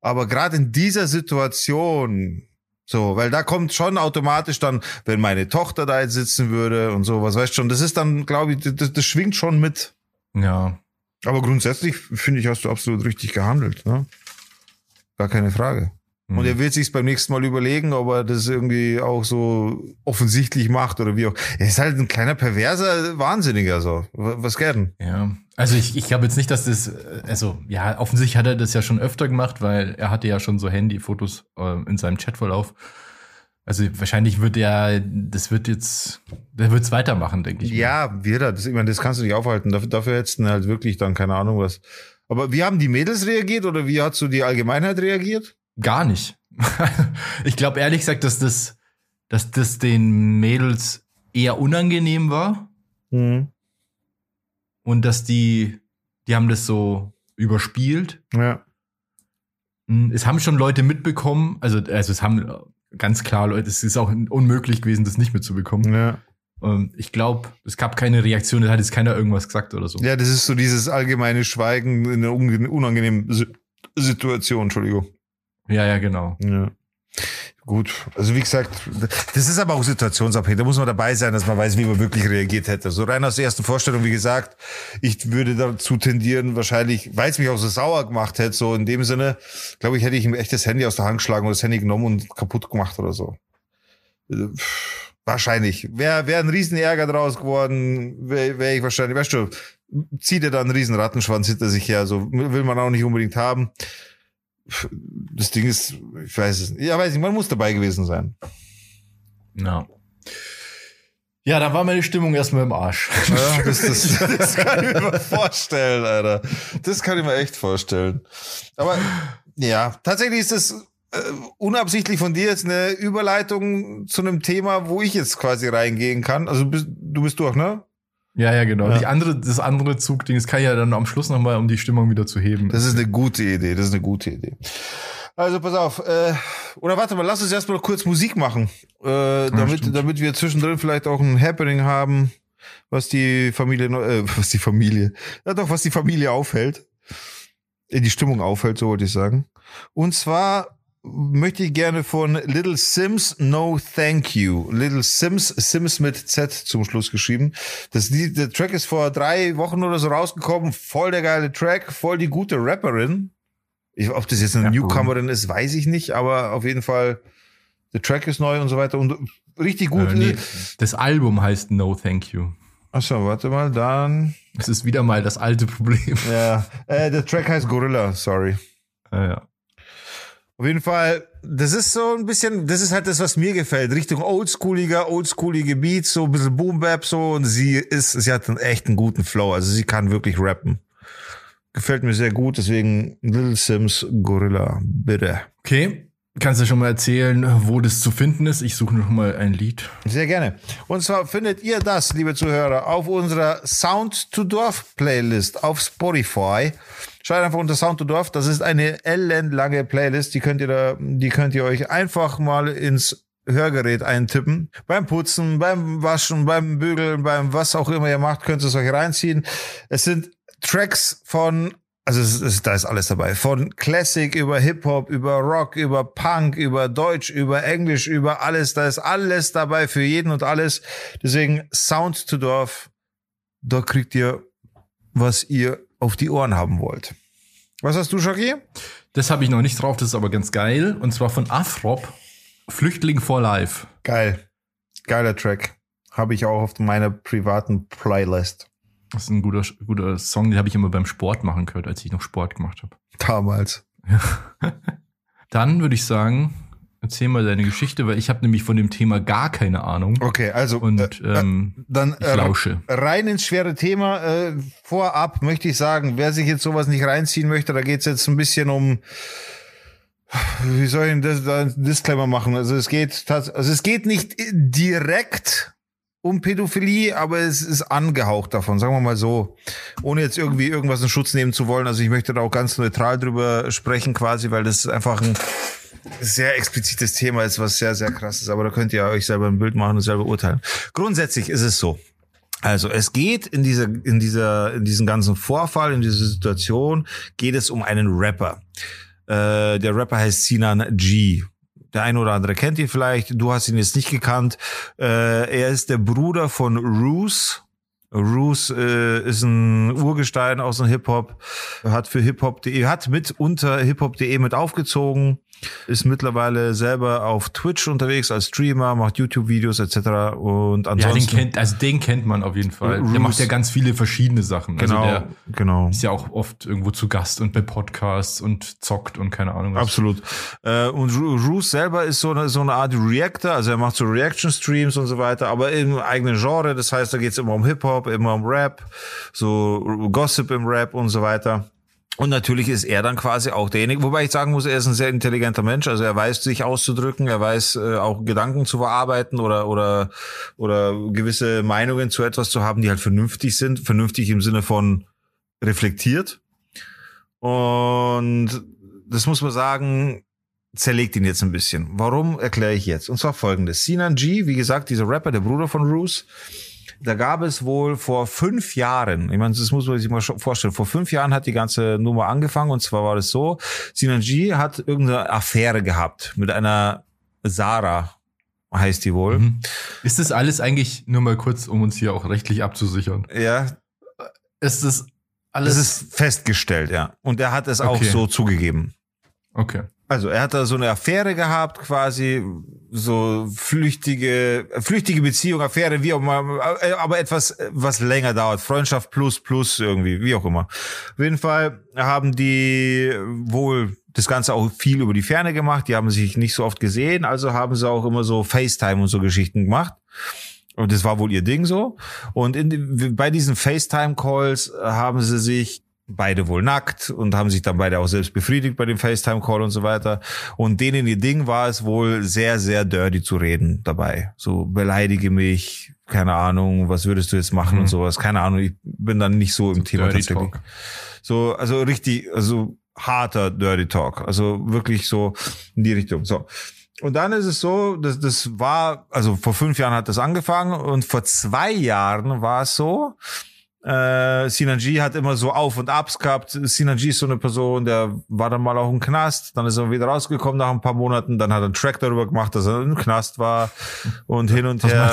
Aber gerade in dieser Situation, so, weil da kommt schon automatisch dann, wenn meine Tochter da jetzt sitzen würde und sowas, weißt schon, das ist dann, glaube ich, das, das schwingt schon mit. Ja. Aber grundsätzlich finde ich, hast du absolut richtig gehandelt, ne? Gar keine Frage. Hm. Und er wird sich's beim nächsten Mal überlegen, ob er das irgendwie auch so offensichtlich macht oder wie auch. Er ist halt ein kleiner perverser Wahnsinniger, so. Was gern? Ja. Also ich, ich glaube jetzt nicht, dass das, also ja, offensichtlich hat er das ja schon öfter gemacht, weil er hatte ja schon so Handyfotos äh, in seinem Chatverlauf. Also wahrscheinlich wird er, das wird jetzt, der wird es weitermachen, denke ich. mal. Ja, wird er. Das, ich meine, das kannst du nicht aufhalten. Dafür, dafür hättest du halt wirklich dann keine Ahnung was. Aber wie haben die Mädels reagiert oder wie hat so die Allgemeinheit reagiert? Gar nicht. *laughs* ich glaube ehrlich gesagt, dass das, dass das den Mädels eher unangenehm war Mhm. und dass die, die haben das so überspielt. Ja. Hm, Es haben schon Leute mitbekommen, also, also es haben ganz klar Leute, es ist auch unmöglich gewesen, das nicht mitzubekommen. Ja. Ähm, Ich glaube, es gab keine Reaktion, es hat jetzt keiner irgendwas gesagt oder so. Ja, das ist so dieses allgemeine Schweigen in einer unangenehmen Si- Situation, Entschuldigung. Ja, ja, genau. Ja. Gut, also wie gesagt, das ist aber auch situationsabhängig. Da muss man dabei sein, dass man weiß, wie man wirklich reagiert hätte. So rein aus der ersten Vorstellung, wie gesagt, ich würde dazu tendieren, wahrscheinlich, weil es mich auch so sauer gemacht hätte, so in dem Sinne, glaube ich, hätte ich ihm echt das Handy aus der Hand geschlagen oder das Handy genommen und kaputt gemacht oder so. Wahrscheinlich. Wäre wär ein riesen Ärger draus geworden, wäre wär ich wahrscheinlich, weißt du, zieht er da einen riesen Rattenschwanz hinter sich her, so will man auch nicht unbedingt haben das Ding ist, ich weiß es nicht. Ja, weiß ich, man muss dabei gewesen sein. Ja. Ja, da war meine Stimmung erstmal im Arsch. Ja, das, das, das kann ich mir *laughs* vorstellen, Alter. Das kann ich mir echt vorstellen. Aber ja, tatsächlich ist das äh, unabsichtlich von dir jetzt eine Überleitung zu einem Thema, wo ich jetzt quasi reingehen kann. Also bist, du bist durch, ne? Ja, ja, genau. Ja. Die andere, das andere Zugding, das kann ich ja dann am Schluss nochmal, um die Stimmung wieder zu heben. Das ist eine gute Idee, das ist eine gute Idee. Also pass auf, äh, oder warte mal, lass uns erstmal kurz Musik machen, äh, damit, ja, damit wir zwischendrin vielleicht auch ein Happening haben, was die Familie, äh, was die Familie, ja doch, was die Familie aufhält, äh, die Stimmung aufhält, so wollte ich sagen. Und zwar möchte ich gerne von Little Sims No Thank You. Little Sims, Sims mit Z zum Schluss geschrieben. Das Lied, der Track ist vor drei Wochen oder so rausgekommen. Voll der geile Track, voll die gute Rapperin. Ich, ob das jetzt eine ja, Newcomerin ist, weiß ich nicht, aber auf jeden Fall, der Track ist neu und so weiter und richtig gut. Äh, nee, das Album heißt No Thank You. Achso, warte mal, dann. Es ist wieder mal das alte Problem. Ja, äh, der Track heißt Gorilla, sorry. *laughs* Ah, ja. Auf jeden Fall, das ist so ein bisschen, das ist halt das, was mir gefällt. Richtung oldschooliger, oldschoolige Beats, so ein bisschen Boom Bap so. Und sie ist, sie hat einen echten guten Flow. Also sie kann wirklich rappen. Gefällt mir sehr gut, deswegen Little Sims Gorilla, bitte. Okay. Kannst du schon mal erzählen, wo das zu finden ist? Ich suche noch mal ein Lied. Sehr gerne. Und zwar findet ihr das, liebe Zuhörer, auf unserer Sound to Dorf Playlist auf Spotify. Schaut einfach unter Sound to Dorf. Das ist eine ellenlange Playlist. Die könnt ihr da, die könnt ihr euch einfach mal ins Hörgerät eintippen. Beim Putzen, beim Waschen, beim Bügeln, beim was auch immer ihr macht, könnt ihr es euch reinziehen. Es sind Tracks von, also es ist, da ist alles dabei. Von Classic über Hip-Hop, über Rock, über Punk, über Deutsch, über Englisch, über alles. Da ist alles dabei für jeden und alles. Deswegen Sound to Dorf. Da kriegt ihr, was ihr auf die Ohren haben wollt. Was hast du, Shaki? Das habe ich noch nicht drauf, das ist aber ganz geil. Und zwar von Afrop, Flüchtling for Life. Geil. Geiler Track. Habe ich auch auf meiner privaten Playlist. Das ist ein guter, guter Song, den habe ich immer beim Sport machen gehört, als ich noch Sport gemacht habe. Damals. *laughs* Dann würde ich sagen, Erzähl mal deine Geschichte, weil ich habe nämlich von dem Thema gar keine Ahnung. Okay, also und äh, ähm, dann äh, lausche. rein ins schwere Thema. Äh, vorab möchte ich sagen, wer sich jetzt sowas nicht reinziehen möchte, da geht's jetzt ein bisschen um wie soll ich das, da ein Disclaimer machen? Also es geht also es geht nicht direkt um Pädophilie, aber es ist angehaucht davon, sagen wir mal so, ohne jetzt irgendwie irgendwas in Schutz nehmen zu wollen. Also ich möchte da auch ganz neutral drüber sprechen quasi, weil das einfach ein sehr explizites Thema ist, was sehr, sehr krass ist. Aber da könnt ihr euch selber ein Bild machen und selber urteilen. Grundsätzlich ist es so. Also es geht in dieser, in dieser, in diesem ganzen Vorfall, in dieser Situation, geht es um einen Rapper. Äh, der Rapper heißt Sinan G. Der eine oder andere kennt ihn vielleicht. Du hast ihn jetzt nicht gekannt. Äh, er ist der Bruder von Roos. Roos äh, ist ein Urgestein aus dem Hip-Hop, hat für hiphop.de, hat mit unter hiphop.de mit aufgezogen, ist mittlerweile selber auf Twitch unterwegs als Streamer, macht YouTube-Videos etc. Und ansonsten. Ja, den kennt, also den kennt man auf jeden Fall. Roos, der macht ja ganz viele verschiedene Sachen. Also genau, also genau. Ist ja auch oft irgendwo zu Gast und bei Podcasts und zockt und keine Ahnung was. Absolut. Äh, und Roos selber ist so eine, so eine Art Reactor, also er macht so Reaction-Streams und so weiter, aber im eigenen Genre. Das heißt, da geht es immer um Hip-Hop, immer um Rap, so Gossip im Rap und so weiter. Und natürlich ist er dann quasi auch derjenige, wobei ich sagen muss, er ist ein sehr intelligenter Mensch. Also er weiß sich auszudrücken, er weiß äh, auch Gedanken zu verarbeiten oder oder oder gewisse Meinungen zu etwas zu haben, die halt vernünftig sind, vernünftig im Sinne von reflektiert. Und das muss man sagen, zerlegt ihn jetzt ein bisschen. Warum erkläre ich jetzt? Und zwar folgendes: Sinan G, wie gesagt, dieser Rapper, der Bruder von Roos da gab es wohl vor fünf Jahren, ich meine, das muss man sich mal vorstellen, vor fünf Jahren hat die ganze Nummer angefangen und zwar war es so, Sinan G hat irgendeine Affäre gehabt mit einer Sarah heißt die wohl. Mhm. Ist das alles eigentlich, nur mal kurz, um uns hier auch rechtlich abzusichern? Ja. Ist das alles? Das ist festgestellt, ja. Und er hat es okay. auch so zugegeben. Okay. Also er hat da so eine Affäre gehabt, quasi so flüchtige, flüchtige Beziehung, Affäre, wie auch immer, aber etwas, was länger dauert. Freundschaft plus, plus irgendwie, wie auch immer. Auf jeden Fall haben die wohl das Ganze auch viel über die Ferne gemacht. Die haben sich nicht so oft gesehen, also haben sie auch immer so FaceTime und so Geschichten gemacht. Und das war wohl ihr Ding so. Und in, bei diesen FaceTime-Calls haben sie sich beide wohl nackt und haben sich dann beide auch selbst befriedigt bei dem FaceTime-Call und so weiter. Und denen ihr Ding war es wohl sehr, sehr dirty zu reden dabei. So beleidige mich, keine Ahnung, was würdest du jetzt machen mhm. und sowas. Keine Ahnung, ich bin dann nicht so im Thema dirty tatsächlich. Talk. So, also richtig, also harter Dirty Talk. Also wirklich so in die Richtung. So. Und dann ist es so, dass das war, also vor fünf Jahren hat das angefangen und vor zwei Jahren war es so, äh, Sinanji hat immer so Auf und Abs gehabt. Sinanji ist so eine Person, der war dann mal auch im Knast, dann ist er wieder rausgekommen nach ein paar Monaten, dann hat er einen Track darüber gemacht, dass er im Knast war und hin und her.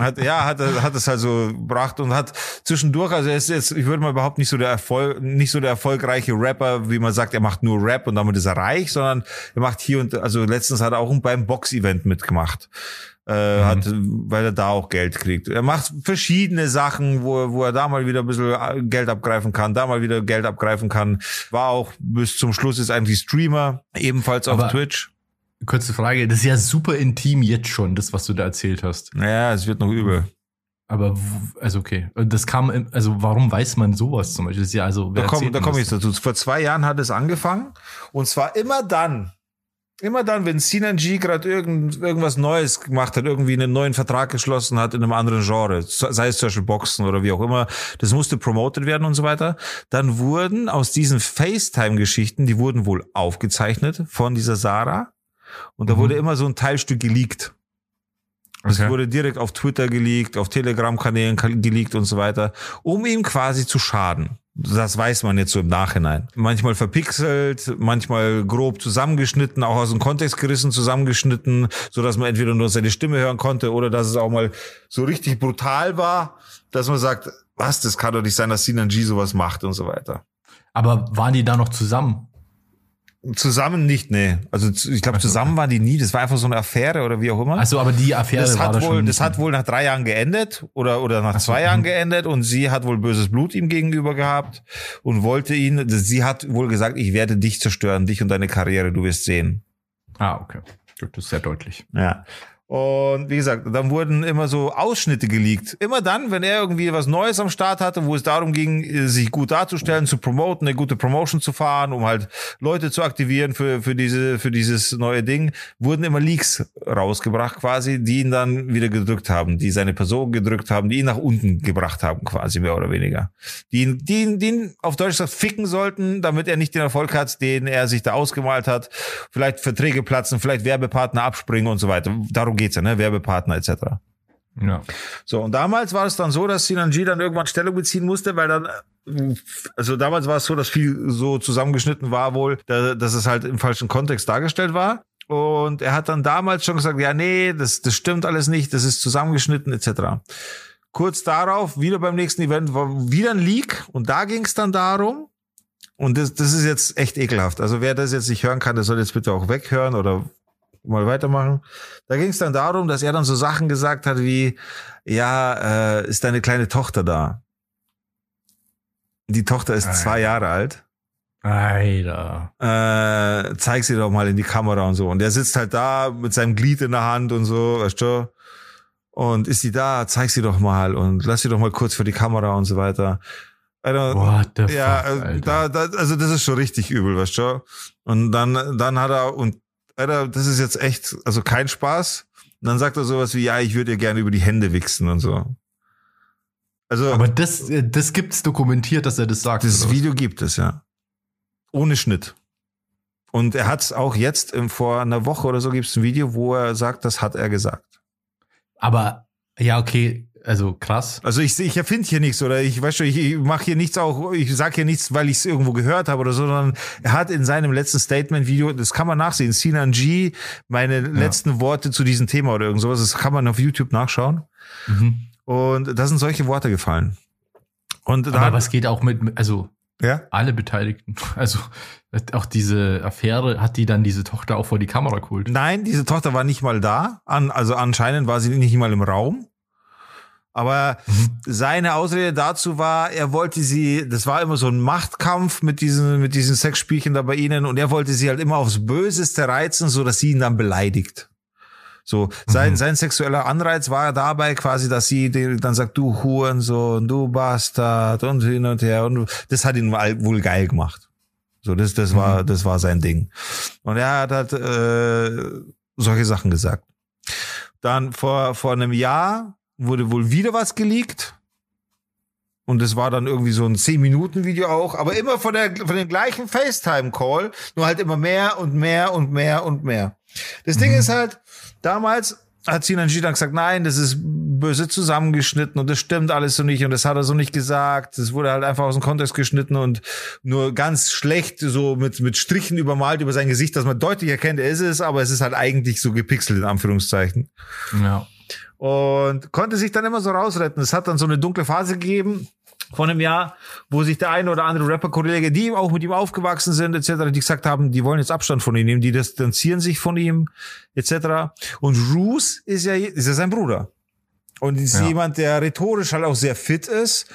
Hat, ja, hat, hat es halt so gebracht und hat zwischendurch, also er ist jetzt, ich würde mal überhaupt nicht so der Erfolg, nicht so der erfolgreiche Rapper, wie man sagt, er macht nur Rap und damit ist er reich, sondern er macht hier und, also letztens hat er auch beim Box-Event mitgemacht äh, mhm. hat, weil er da auch Geld kriegt. Er macht verschiedene Sachen, wo, wo er da mal wieder ein bisschen äh, Geld abgreifen kann, da mal wieder Geld abgreifen kann. War auch bis zum Schluss ist eigentlich Streamer, ebenfalls auf Aber Twitch. Kurze Frage, das ist ja super intim jetzt schon, das, was du da erzählt hast. Naja, es wird noch übel. Aber also okay, das kam also warum weiß man sowas zum Beispiel? Das ist ja also da komme da komm ich dazu. Vor zwei Jahren hat es angefangen und zwar immer dann, Immer dann, wenn Sinanji gerade irgend, irgendwas Neues gemacht hat, irgendwie einen neuen Vertrag geschlossen hat in einem anderen Genre, sei es zum Beispiel Boxen oder wie auch immer, das musste promoted werden und so weiter, dann wurden aus diesen FaceTime-Geschichten, die wurden wohl aufgezeichnet von dieser Sarah und da mhm. wurde immer so ein Teilstück geleakt. Es okay. wurde direkt auf Twitter geleakt, auf Telegram-Kanälen geleakt und so weiter, um ihm quasi zu schaden. Das weiß man jetzt so im Nachhinein. Manchmal verpixelt, manchmal grob zusammengeschnitten, auch aus dem Kontext gerissen, zusammengeschnitten, so dass man entweder nur seine Stimme hören konnte oder dass es auch mal so richtig brutal war, dass man sagt, was, das kann doch nicht sein, dass Sinan G sowas macht und so weiter. Aber waren die da noch zusammen? Zusammen nicht, nee. Also ich glaube, zusammen waren die nie. Das war einfach so eine Affäre oder wie auch immer. Also, aber die Affäre das war hat wohl, das hat wohl nach drei Jahren geendet oder oder nach so, zwei Jahren mhm. geendet und sie hat wohl böses Blut ihm gegenüber gehabt und wollte ihn. Sie hat wohl gesagt, ich werde dich zerstören, dich und deine Karriere. Du wirst sehen. Ah, okay. Gut, das ist sehr deutlich. Ja. Und wie gesagt, dann wurden immer so Ausschnitte geleakt. Immer dann, wenn er irgendwie was Neues am Start hatte, wo es darum ging, sich gut darzustellen, zu promoten, eine gute Promotion zu fahren, um halt Leute zu aktivieren für, für diese, für dieses neue Ding, wurden immer Leaks rausgebracht quasi, die ihn dann wieder gedrückt haben, die seine Person gedrückt haben, die ihn nach unten gebracht haben quasi, mehr oder weniger. Die ihn, die ihn, die ihn auf Deutsch gesagt ficken sollten, damit er nicht den Erfolg hat, den er sich da ausgemalt hat. Vielleicht Verträge platzen, vielleicht Werbepartner abspringen und so weiter. Darum geht's ja, ne? Werbepartner etc. Ja. So, und damals war es dann so, dass Sinanji dann irgendwann Stellung beziehen musste, weil dann, also damals war es so, dass viel so zusammengeschnitten war wohl, dass es halt im falschen Kontext dargestellt war. Und er hat dann damals schon gesagt, ja, nee, das, das stimmt alles nicht, das ist zusammengeschnitten etc. Kurz darauf, wieder beim nächsten Event, war wieder ein Leak und da ging es dann darum, und das, das ist jetzt echt ekelhaft. Also wer das jetzt nicht hören kann, der soll jetzt bitte auch weghören oder mal weitermachen. Da ging es dann darum, dass er dann so Sachen gesagt hat wie, ja, äh, ist deine kleine Tochter da? Die Tochter ist Alter. zwei Jahre alt. Alter. Äh, zeig sie doch mal in die Kamera und so. Und der sitzt halt da mit seinem Glied in der Hand und so, weißt du? Und ist sie da? Zeig sie doch mal und lass sie doch mal kurz vor die Kamera und so weiter. Alter, What the ja, fuck, Alter. Da, da, also das ist schon richtig übel, weißt du? Und dann, dann hat er, und Alter, das ist jetzt echt, also kein Spaß. Und dann sagt er sowas wie, ja, ich würde dir gerne über die Hände wichsen und so. Also. Aber das, äh, das gibt's dokumentiert, dass er das sagt. Das Video gibt es, ja. Ohne Schnitt. Und er hat es auch jetzt, vor einer Woche oder so, gibt es ein Video, wo er sagt, das hat er gesagt. Aber, ja, okay, also krass. Also ich, ich erfinde hier nichts oder ich weiß schon, ich, ich mache hier nichts auch, ich sage hier nichts, weil ich es irgendwo gehört habe oder so, sondern er hat in seinem letzten Statement-Video, das kann man nachsehen, Sinan G, meine ja. letzten Worte zu diesem Thema oder irgend sowas, das kann man auf YouTube nachschauen. Mhm. Und da sind solche Worte gefallen. Und Aber was geht auch mit, also ja? alle Beteiligten, *laughs* also auch diese Affäre, hat die dann diese Tochter auch vor die Kamera geholt? Nein, diese Tochter war nicht mal da, an, also anscheinend war sie nicht mal im Raum. Aber mhm. seine Ausrede dazu war, er wollte sie, das war immer so ein Machtkampf mit diesen, mit diesen Sexspielchen da bei ihnen und er wollte sie halt immer aufs Böseste reizen, so dass sie ihn dann beleidigt. So, sein, mhm. sein sexueller Anreiz war dabei quasi, dass sie dann sagt, du Hurensohn, du Bastard und hin und her und das hat ihn wohl geil gemacht. So, das, das mhm. war, das war sein Ding. Und er hat halt, äh, solche Sachen gesagt. Dann vor, vor einem Jahr wurde wohl wieder was geleakt. Und es war dann irgendwie so ein 10-Minuten-Video auch, aber immer von, der, von dem gleichen FaceTime-Call, nur halt immer mehr und mehr und mehr und mehr. Das mhm. Ding ist halt, damals hat Sinan dann gesagt, nein, das ist böse zusammengeschnitten und das stimmt alles so nicht und das hat er so nicht gesagt. Das wurde halt einfach aus dem Kontext geschnitten und nur ganz schlecht so mit, mit Strichen übermalt über sein Gesicht, dass man deutlich erkennt, er ist es, aber es ist halt eigentlich so gepixelt in Anführungszeichen. Ja und konnte sich dann immer so rausretten. Es hat dann so eine dunkle Phase gegeben von einem Jahr, wo sich der eine oder andere Rapper-Kollege, die auch mit ihm aufgewachsen sind, etc., die gesagt haben, die wollen jetzt Abstand von ihm nehmen, die distanzieren sich von ihm, etc. Und Roos ist ja, ist ja sein Bruder. Und ist ja. jemand, der rhetorisch halt auch sehr fit ist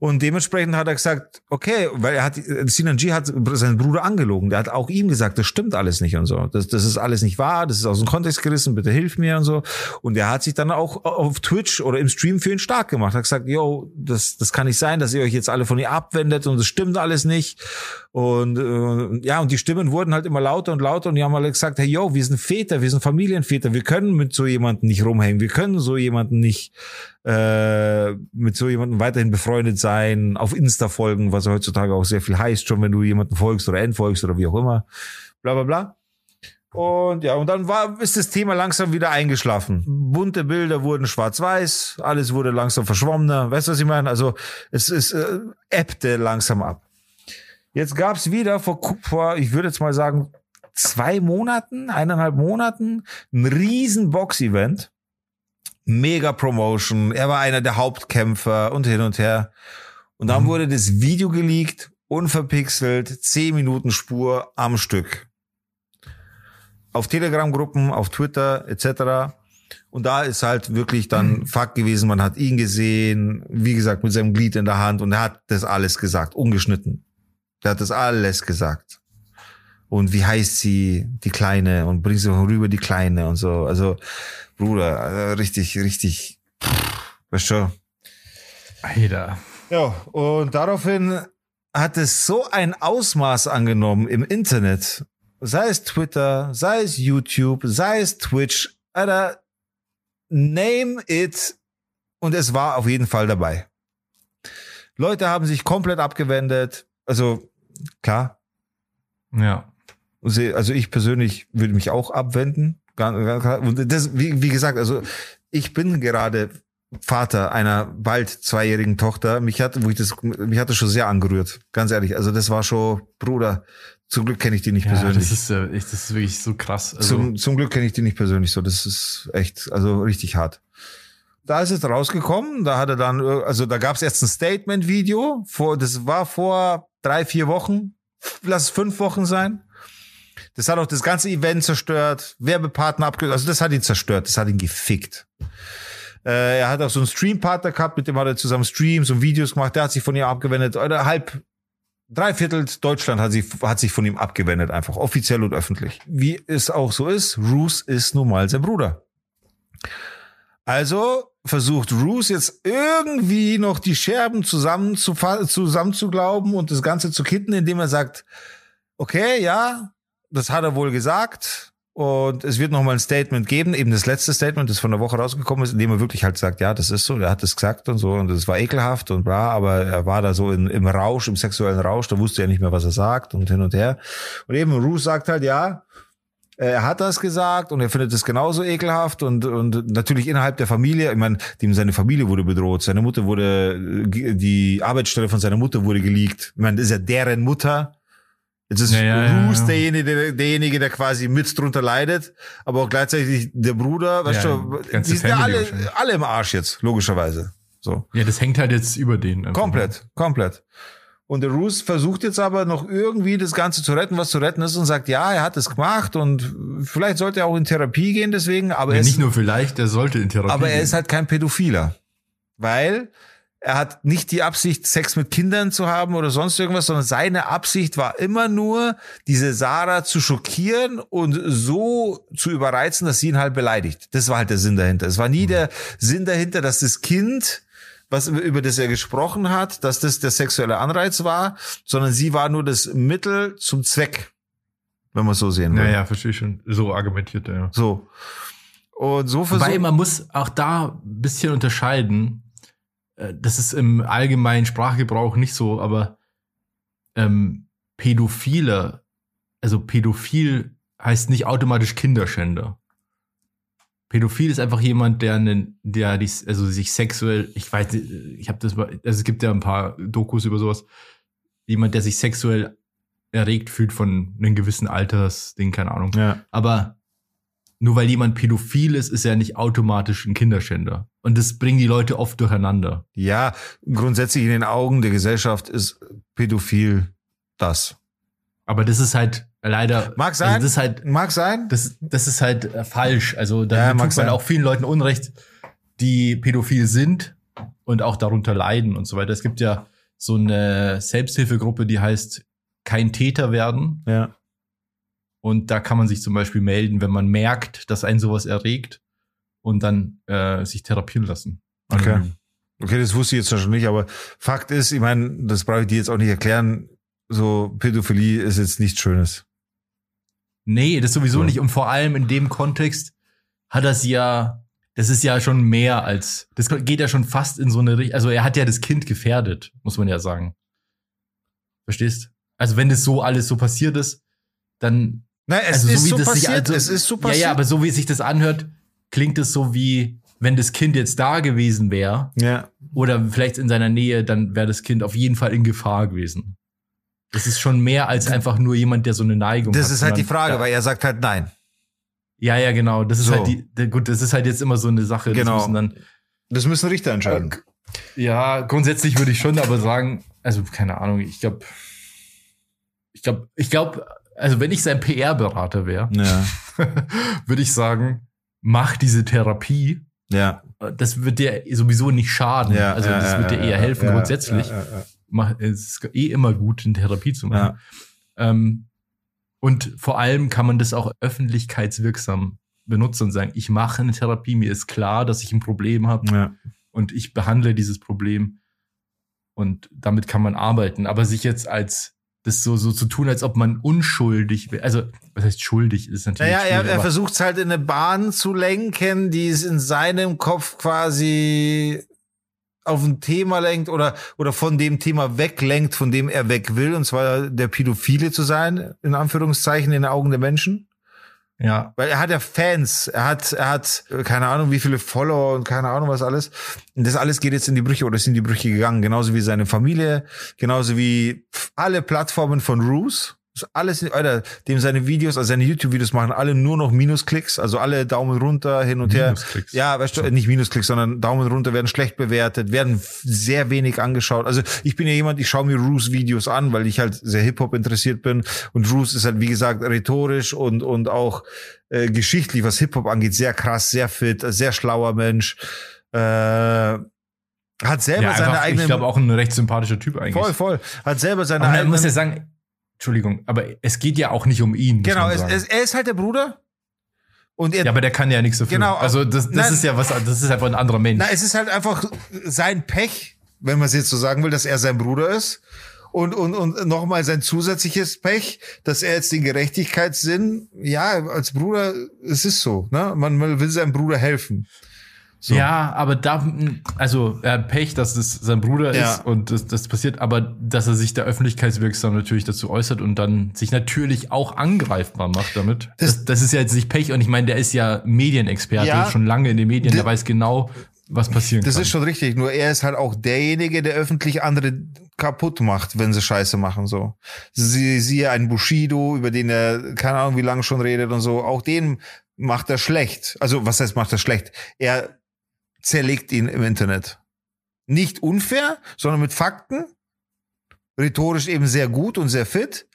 und dementsprechend hat er gesagt, okay, weil er hat, Sinan G hat seinen Bruder angelogen. Der hat auch ihm gesagt, das stimmt alles nicht und so. Das, das ist alles nicht wahr, das ist aus dem Kontext gerissen, bitte hilf mir und so. Und er hat sich dann auch auf Twitch oder im Stream für ihn stark gemacht. Hat gesagt, yo, das, das kann nicht sein, dass ihr euch jetzt alle von ihr abwendet und das stimmt alles nicht. Und äh, ja, und die Stimmen wurden halt immer lauter und lauter und die haben alle gesagt, hey, yo, wir sind Väter, wir sind Familienväter, wir können mit so jemandem nicht rumhängen, wir können so jemanden nicht äh, mit so jemandem weiterhin befreundet sein, auf Insta folgen, was heutzutage auch sehr viel heißt, schon wenn du jemanden folgst oder entfolgst oder wie auch immer, bla bla bla. Und ja, und dann war, ist das Thema langsam wieder eingeschlafen. Bunte Bilder wurden schwarz-weiß, alles wurde langsam verschwommener. Weißt du, was ich meine? Also es ist äh, ebbte langsam ab. Jetzt gab's wieder vor, vor, ich würde jetzt mal sagen, zwei Monaten, eineinhalb Monaten, ein riesen Box-Event mega Promotion. Er war einer der Hauptkämpfer und hin und her. Und dann mhm. wurde das Video geleakt, unverpixelt, 10 Minuten Spur am Stück. Auf Telegram-Gruppen, auf Twitter etc. Und da ist halt wirklich dann mhm. Fakt gewesen, man hat ihn gesehen, wie gesagt, mit seinem Glied in der Hand und er hat das alles gesagt, ungeschnitten. Er hat das alles gesagt. Und wie heißt sie, die Kleine, und bringt sie rüber, die Kleine und so. Also Bruder, also richtig, richtig, weißt schon. Alter. Ja, und daraufhin hat es so ein Ausmaß angenommen im Internet, sei es Twitter, sei es YouTube, sei es Twitch, Alter, name it, und es war auf jeden Fall dabei. Leute haben sich komplett abgewendet, also klar. Ja. Also ich persönlich würde mich auch abwenden, das, wie, wie gesagt, also ich bin gerade Vater einer bald zweijährigen Tochter. Mich hat, wo ich das, mich hat das schon sehr angerührt. Ganz ehrlich. Also das war schon, Bruder. Zum Glück kenne ich die nicht ja, persönlich. Das ist, äh, das ist wirklich so krass. Also zum, zum Glück kenne ich die nicht persönlich so. Das ist echt, also richtig hart. Da ist es rausgekommen. Da hat er dann, also da gab es erst ein Statement-Video. Vor, das war vor drei, vier Wochen. Lass es fünf Wochen sein. Das hat auch das ganze Event zerstört, Werbepartner abgelöst. Also das hat ihn zerstört, das hat ihn gefickt. Äh, er hat auch so einen Streampartner gehabt, mit dem hat er zusammen Streams und Videos gemacht. Der hat sich von ihm abgewendet. Oder halb, drei Viertel Deutschland hat sich, hat sich von ihm abgewendet, einfach offiziell und öffentlich. Wie es auch so ist, Roos ist nun mal sein Bruder. Also versucht Roos jetzt irgendwie noch die Scherben zusammen zu, zusammen zu und das Ganze zu kitten, indem er sagt, okay, ja, das hat er wohl gesagt. Und es wird nochmal ein Statement geben, eben das letzte Statement, das von der Woche rausgekommen ist, in dem er wirklich halt sagt, ja, das ist so, er hat es gesagt und so, und das war ekelhaft und bla, aber er war da so in, im Rausch, im sexuellen Rausch, da wusste er nicht mehr, was er sagt und hin und her. Und eben Ruth sagt halt, ja, er hat das gesagt und er findet es genauso ekelhaft und, und natürlich innerhalb der Familie, ich meine, dem seine Familie wurde bedroht, seine Mutter wurde, die Arbeitsstelle von seiner Mutter wurde geleakt. Ich meine, das ist ja deren Mutter. Jetzt ist ja, ja, Bruce ja, derjenige, der, derjenige, der quasi mit drunter leidet, aber auch gleichzeitig der Bruder, weißt du, die sind ja alle, alle im Arsch jetzt, logischerweise. So. Ja, das hängt halt jetzt über den. Komplett, komplett. Und der Roos versucht jetzt aber noch irgendwie das Ganze zu retten, was zu retten ist und sagt, ja, er hat es gemacht und vielleicht sollte er auch in Therapie gehen deswegen, aber ja, er nicht nur vielleicht, er sollte in Therapie Aber er gehen. ist halt kein Pädophiler, weil er hat nicht die Absicht, Sex mit Kindern zu haben oder sonst irgendwas, sondern seine Absicht war immer nur, diese Sarah zu schockieren und so zu überreizen, dass sie ihn halt beleidigt. Das war halt der Sinn dahinter. Es war nie mhm. der Sinn dahinter, dass das Kind was über das er gesprochen hat, dass das der sexuelle Anreiz war, sondern sie war nur das Mittel zum Zweck, wenn man so sehen will. Naja, verstehe ich schon. So argumentiert er, ja. So. Und so versucht. Wobei man muss auch da ein bisschen unterscheiden. Äh, das ist im allgemeinen Sprachgebrauch nicht so, aber ähm, Pädophile, also pädophil heißt nicht automatisch Kinderschänder. Pädophil ist einfach jemand, der einen, der die, also sich sexuell, ich weiß, ich habe das, also es gibt ja ein paar Dokus über sowas, jemand, der sich sexuell erregt fühlt von einem gewissen Altersding, keine Ahnung. Ja. Aber nur weil jemand pädophil ist, ist er nicht automatisch ein Kinderschänder. Und das bringen die Leute oft durcheinander. Ja, grundsätzlich in den Augen der Gesellschaft ist pädophil das. Aber das ist halt leider. Mag sein. Also das ist halt, mag sein. Das, das ist halt äh, falsch. Also da ja, tut man sein. auch vielen Leuten Unrecht, die pädophil sind und auch darunter leiden und so weiter. Es gibt ja so eine Selbsthilfegruppe, die heißt kein Täter werden. Ja. Und da kann man sich zum Beispiel melden, wenn man merkt, dass einen sowas erregt und dann äh, sich therapieren lassen. Okay. Okay, das wusste ich jetzt schon nicht, aber Fakt ist, ich meine, das brauche ich dir jetzt auch nicht erklären so Pädophilie ist jetzt nichts Schönes. Nee, das sowieso ja. nicht. Und vor allem in dem Kontext hat das ja, das ist ja schon mehr als, das geht ja schon fast in so eine Richtung, also er hat ja das Kind gefährdet, muss man ja sagen. Verstehst? Also wenn das so alles so passiert ist, dann. Nein, es also ist so, so passiert. Also, es ist so passiert. Ja, ja, aber so wie sich das anhört, klingt es so wie, wenn das Kind jetzt da gewesen wäre. Ja. Oder vielleicht in seiner Nähe, dann wäre das Kind auf jeden Fall in Gefahr gewesen. Das ist schon mehr als einfach nur jemand, der so eine Neigung das hat. Das ist halt die Frage, ja. weil er sagt halt nein. Ja, ja, genau. Das ist so. halt die, gut, das ist halt jetzt immer so eine Sache. Genau. Das müssen, dann, das müssen Richter entscheiden. Ja, grundsätzlich würde ich schon aber sagen, also keine Ahnung, ich glaube, ich glaube, ich glaube, also wenn ich sein PR-Berater wäre, ja. *laughs* würde ich sagen, mach diese Therapie. Ja. Das wird dir sowieso nicht schaden. Ja, also das wird dir eher helfen grundsätzlich es ist eh immer gut, in Therapie zu machen. Ja. Ähm, und vor allem kann man das auch öffentlichkeitswirksam benutzen und sagen, ich mache eine Therapie, mir ist klar, dass ich ein Problem habe und ich behandle dieses Problem und damit kann man arbeiten. Aber sich jetzt als das so, so zu tun, als ob man unschuldig wäre. Also, was heißt schuldig? Ist natürlich. Naja, er, er versucht es halt in eine Bahn zu lenken, die es in seinem Kopf quasi auf ein Thema lenkt oder, oder von dem Thema weglenkt, von dem er weg will, und zwar der Pädophile zu sein, in Anführungszeichen, in den Augen der Menschen. Ja. Weil er hat ja Fans, er hat, er hat, keine Ahnung, wie viele Follower und keine Ahnung was alles. Und das alles geht jetzt in die Brüche oder ist in die Brüche gegangen. Genauso wie seine Familie, genauso wie alle Plattformen von Roos alles, Alter, dem seine Videos, also seine YouTube-Videos machen alle nur noch Minusklicks, also alle Daumen runter, hin und her. Ja, weißt du, nicht Minusklicks, sondern Daumen runter werden schlecht bewertet, werden sehr wenig angeschaut. Also ich bin ja jemand, ich schaue mir Roos Videos an, weil ich halt sehr Hip-Hop interessiert bin. Und Roos ist halt, wie gesagt, rhetorisch und, und auch äh, geschichtlich, was Hip-Hop angeht, sehr krass, sehr fit, sehr schlauer Mensch. Äh, hat selber ja, seine eigene. Ich glaube auch ein recht sympathischer Typ eigentlich. Voll, voll. Hat selber seine eigene. muss ja sagen, Entschuldigung, aber es geht ja auch nicht um ihn. Genau, es, es, er ist halt der Bruder. Und er, ja, aber der kann ja nichts dafür. Genau. Also das, das nein, ist ja was, das ist einfach ein anderer Mensch. Na, es ist halt einfach sein Pech, wenn man es jetzt so sagen will, dass er sein Bruder ist. Und, und, und nochmal sein zusätzliches Pech, dass er jetzt den Gerechtigkeitssinn, ja, als Bruder, es ist so, ne? Man will seinem Bruder helfen. So. Ja, aber da, also er hat Pech, dass es sein Bruder ja. ist und das, das passiert, aber dass er sich da öffentlichkeitswirksam natürlich dazu äußert und dann sich natürlich auch angreifbar macht damit. Das, das, das ist ja jetzt nicht Pech und ich meine, der ist ja Medienexperte, ja, schon lange in den Medien, der weiß genau, was passieren das kann. Das ist schon richtig, nur er ist halt auch derjenige, der öffentlich andere kaputt macht, wenn sie Scheiße machen, so. Sie, siehe einen Bushido, über den er keine Ahnung wie lange schon redet und so, auch den macht er schlecht. Also, was heißt macht er schlecht? Er zerlegt ihn im Internet. Nicht unfair, sondern mit Fakten. Rhetorisch eben sehr gut und sehr fit.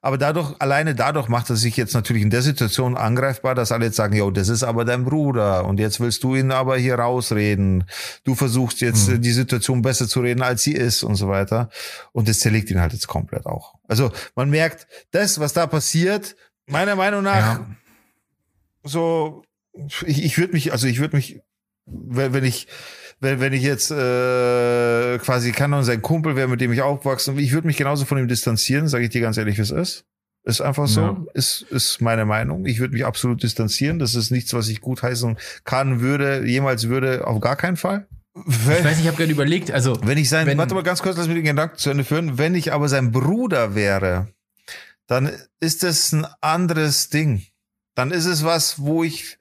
Aber dadurch, alleine dadurch macht er sich jetzt natürlich in der Situation angreifbar, dass alle jetzt sagen, yo, das ist aber dein Bruder und jetzt willst du ihn aber hier rausreden. Du versuchst jetzt mhm. die Situation besser zu reden, als sie ist und so weiter. Und das zerlegt ihn halt jetzt komplett auch. Also man merkt, das, was da passiert, meiner Meinung nach, ja. so, ich, ich würde mich, also ich würde mich wenn, wenn ich wenn, wenn ich jetzt äh, quasi Kanon sein Kumpel wäre, mit dem ich aufwachsen, ich würde mich genauso von ihm distanzieren, sage ich dir ganz ehrlich, wie es ist. Ist einfach so, ja. ist, ist meine Meinung. Ich würde mich absolut distanzieren. Das ist nichts, was ich gut heißen kann, würde, jemals würde, auf gar keinen Fall. Wenn, ich weiß nicht, ich habe gerade überlegt, also. Wenn ich sein, wenn, warte mal ganz kurz, lass mich den Gedanken zu Ende führen. Wenn ich aber sein Bruder wäre, dann ist das ein anderes Ding. Dann ist es was, wo ich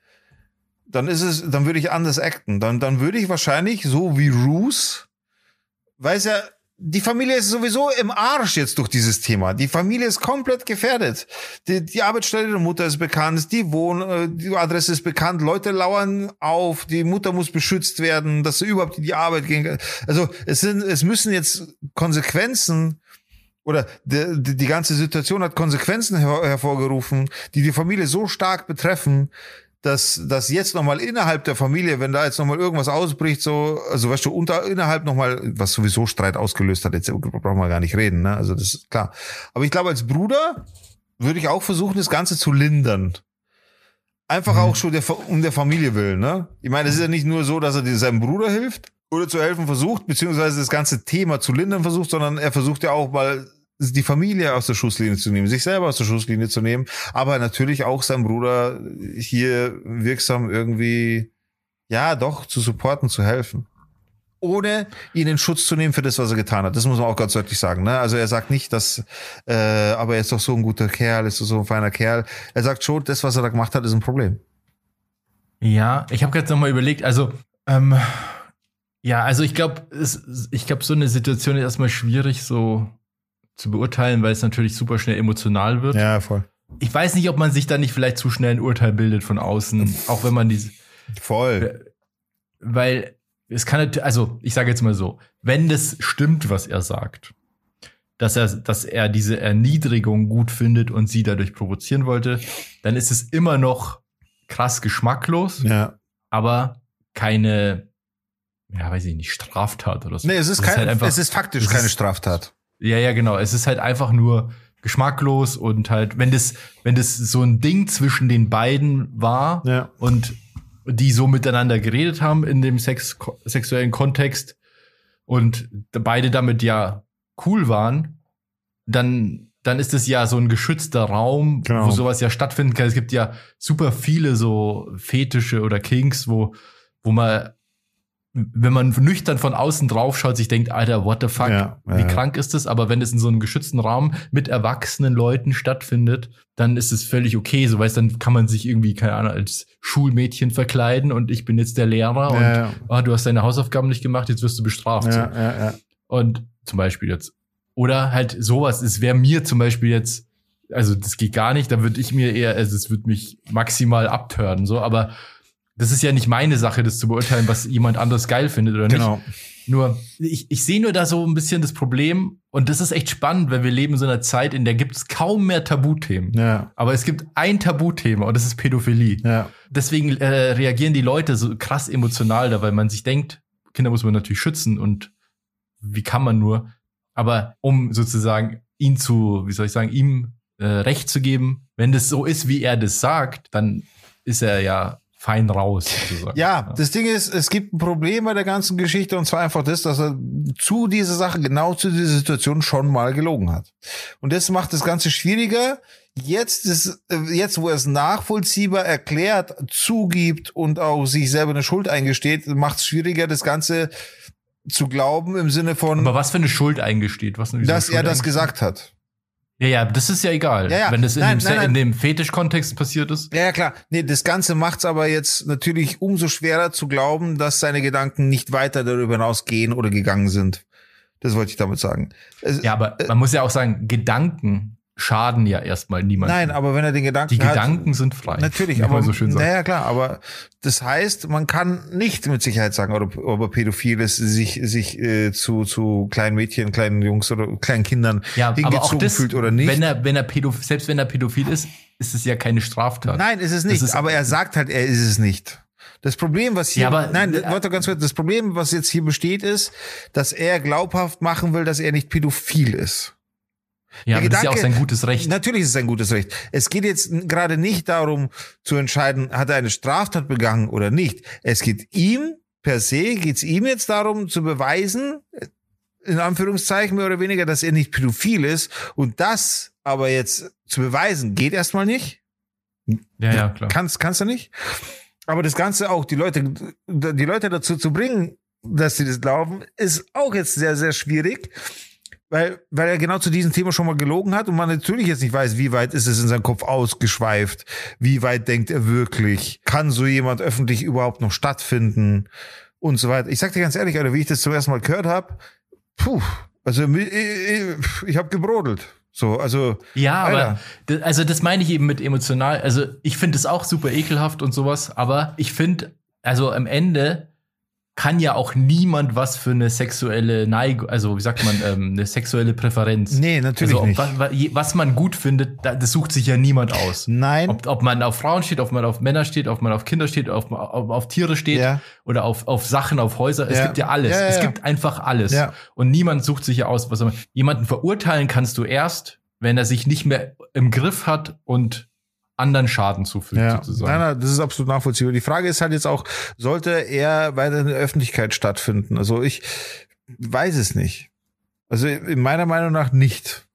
dann ist es, dann würde ich anders acten. Dann, dann würde ich wahrscheinlich, so wie Roos, weiß ja, die Familie ist sowieso im Arsch jetzt durch dieses Thema. Die Familie ist komplett gefährdet. Die, die Arbeitsstelle der Mutter ist bekannt, die Wohn, äh, die Adresse ist bekannt, Leute lauern auf, die Mutter muss beschützt werden, dass sie überhaupt in die Arbeit gehen kann. Also es sind, es müssen jetzt Konsequenzen oder die, die, die ganze Situation hat Konsequenzen her hervorgerufen, die die Familie so stark betreffen, dass, dass jetzt nochmal innerhalb der Familie, wenn da jetzt nochmal irgendwas ausbricht, so, also weißt du, unter, innerhalb nochmal, was sowieso Streit ausgelöst hat, jetzt brauchen wir gar nicht reden, ne? Also das ist klar. Aber ich glaube, als Bruder würde ich auch versuchen, das Ganze zu lindern. Einfach mhm. auch schon der, um der Familie willen, ne? Ich meine, es ist ja nicht nur so, dass er seinem Bruder hilft oder zu helfen versucht, beziehungsweise das ganze Thema zu lindern versucht, sondern er versucht ja auch mal die Familie aus der Schusslinie zu nehmen, sich selber aus der Schusslinie zu nehmen, aber natürlich auch seinem Bruder hier wirksam irgendwie, ja, doch zu supporten, zu helfen. Ohne ihn in Schutz zu nehmen für das, was er getan hat. Das muss man auch ganz deutlich sagen. Ne? Also er sagt nicht, dass, äh, aber er ist doch so ein guter Kerl, ist doch so ein feiner Kerl. Er sagt schon, das, was er da gemacht hat, ist ein Problem. Ja, ich habe gerade nochmal überlegt, also ähm, ja, also ich glaube, ich glaube, so eine Situation ist erstmal schwierig, so zu beurteilen, weil es natürlich super schnell emotional wird. Ja, voll. Ich weiß nicht, ob man sich da nicht vielleicht zu schnell ein Urteil bildet von außen, auch wenn man diese. Voll. Weil es kann, also ich sage jetzt mal so, wenn das stimmt, was er sagt, dass er, dass er diese Erniedrigung gut findet und sie dadurch provozieren wollte, dann ist es immer noch krass geschmacklos, ja. aber keine, ja, weiß ich nicht, Straftat oder so. Nee, es ist, kein, ist halt einfach, es ist faktisch es keine Straftat. Ja, ja, genau. Es ist halt einfach nur geschmacklos und halt, wenn das, wenn das so ein Ding zwischen den beiden war ja. und die so miteinander geredet haben in dem Sex sexuellen Kontext und beide damit ja cool waren, dann, dann ist es ja so ein geschützter Raum, genau. wo sowas ja stattfinden kann. Es gibt ja super viele so Fetische oder Kinks, wo, wo man wenn man nüchtern von außen drauf schaut, sich denkt, Alter, what the fuck, ja, wie ja. krank ist das? Aber wenn es in so einem geschützten Raum mit erwachsenen Leuten stattfindet, dann ist es völlig okay. So weißt, dann kann man sich irgendwie, keine Ahnung, als Schulmädchen verkleiden und ich bin jetzt der Lehrer ja, und oh, du hast deine Hausaufgaben nicht gemacht, jetzt wirst du bestraft. So. Und zum Beispiel jetzt. Oder halt sowas, es wäre mir zum Beispiel jetzt, also das geht gar nicht, da würde ich mir eher, also es würde mich maximal abtören, so, aber das ist ja nicht meine Sache, das zu beurteilen, was jemand anderes geil findet oder nicht. Genau. Nur, ich, ich sehe nur da so ein bisschen das Problem, und das ist echt spannend, weil wir leben in so einer Zeit, in der gibt es kaum mehr Tabuthemen. Ja. Aber es gibt ein Tabuthema und das ist Pädophilie. Ja. Deswegen äh, reagieren die Leute so krass emotional da, weil man sich denkt, Kinder muss man natürlich schützen und wie kann man nur. Aber um sozusagen ihn zu, wie soll ich sagen, ihm äh, Recht zu geben, wenn das so ist, wie er das sagt, dann ist er ja fein raus. Sozusagen. Ja, das Ding ist, es gibt ein Problem bei der ganzen Geschichte und zwar einfach das, dass er zu dieser Sache, genau zu dieser Situation schon mal gelogen hat. Und das macht das Ganze schwieriger, jetzt ist, jetzt, wo er es nachvollziehbar erklärt, zugibt und auch sich selber eine Schuld eingesteht, macht es schwieriger, das Ganze zu glauben im Sinne von. Aber was für eine Schuld eingesteht? Was, dass er das gesagt hat. Ja, ja, das ist ja egal. Ja, ja. Wenn das in nein, dem, nein, nein. dem Fetisch-Kontext passiert ist. Ja, ja, klar. Nee, das Ganze macht's aber jetzt natürlich umso schwerer zu glauben, dass seine Gedanken nicht weiter darüber hinaus gehen oder gegangen sind. Das wollte ich damit sagen. Es, ja, aber äh, man muss ja auch sagen, Gedanken schaden ja erstmal niemand. Nein, aber wenn er den Gedanken Die Gedanken sind frei. Natürlich, aber so schön naja, klar, aber das heißt, man kann nicht mit Sicherheit sagen, ob, ob er pädophil ist, sich sich äh, zu zu kleinen Mädchen, kleinen Jungs oder kleinen Kindern ja, hingezogen aber auch das, fühlt oder nicht. Wenn er wenn er pädophil, selbst wenn er pädophil ist, ist es ja keine Straftat. Nein, ist es nicht, ist, aber er sagt halt, er ist es nicht. Das Problem, was hier, ja, aber, nein, äh, warte ganz kurz, das Problem, was jetzt hier besteht, ist, dass er glaubhaft machen will, dass er nicht pädophil ist. Ja, aber Gedanke, das ist ja auch sein gutes Recht. Natürlich ist es sein gutes Recht. Es geht jetzt gerade nicht darum zu entscheiden, hat er eine Straftat begangen oder nicht. Es geht ihm per se, geht es ihm jetzt darum zu beweisen, in Anführungszeichen mehr oder weniger, dass er nicht pädophil ist. Und das aber jetzt zu beweisen, geht erstmal nicht. Ja, ja, klar. Kannst, kannst du nicht. Aber das Ganze auch, die Leute, die Leute dazu zu bringen, dass sie das glauben, ist auch jetzt sehr, sehr schwierig weil, weil er genau zu diesem Thema schon mal gelogen hat und man natürlich jetzt nicht weiß, wie weit ist es in seinem Kopf ausgeschweift, wie weit denkt er wirklich, kann so jemand öffentlich überhaupt noch stattfinden und so weiter. Ich sag dir ganz ehrlich, Alter, wie ich das zum ersten Mal gehört habe, puh, also ich, ich, ich habe gebrodelt. So, also. Ja, Alter. aber, also das meine ich eben mit emotional. Also ich finde es auch super ekelhaft und sowas, aber ich finde, also am Ende kann ja auch niemand was für eine sexuelle Neigung, also wie sagt man, ähm, eine sexuelle Präferenz. Nee, natürlich also, nicht. Was, was, man gut findet, das sucht sich ja niemand aus. Nein. Ob, ob man auf Frauen steht, ob man auf Männer steht, ob man auf Kinder steht, auf, auf, auf Tiere steht ja. oder auf, auf Sachen, auf Häuser. Es ja. gibt ja alles. Ja, es gibt einfach alles. Und niemand sucht sich ja aus, was man. Jemanden verurteilen kannst du erst, wenn er sich nicht mehr im Griff hat und anderen Schaden zufügt, ja. sozusagen. Nein, nein, das ist absolut nachvollziehbar. Die Frage ist halt jetzt auch, sollte er weiter in der Öffentlichkeit stattfinden? Also ich weiß es nicht. Also in meiner Meinung nach nicht.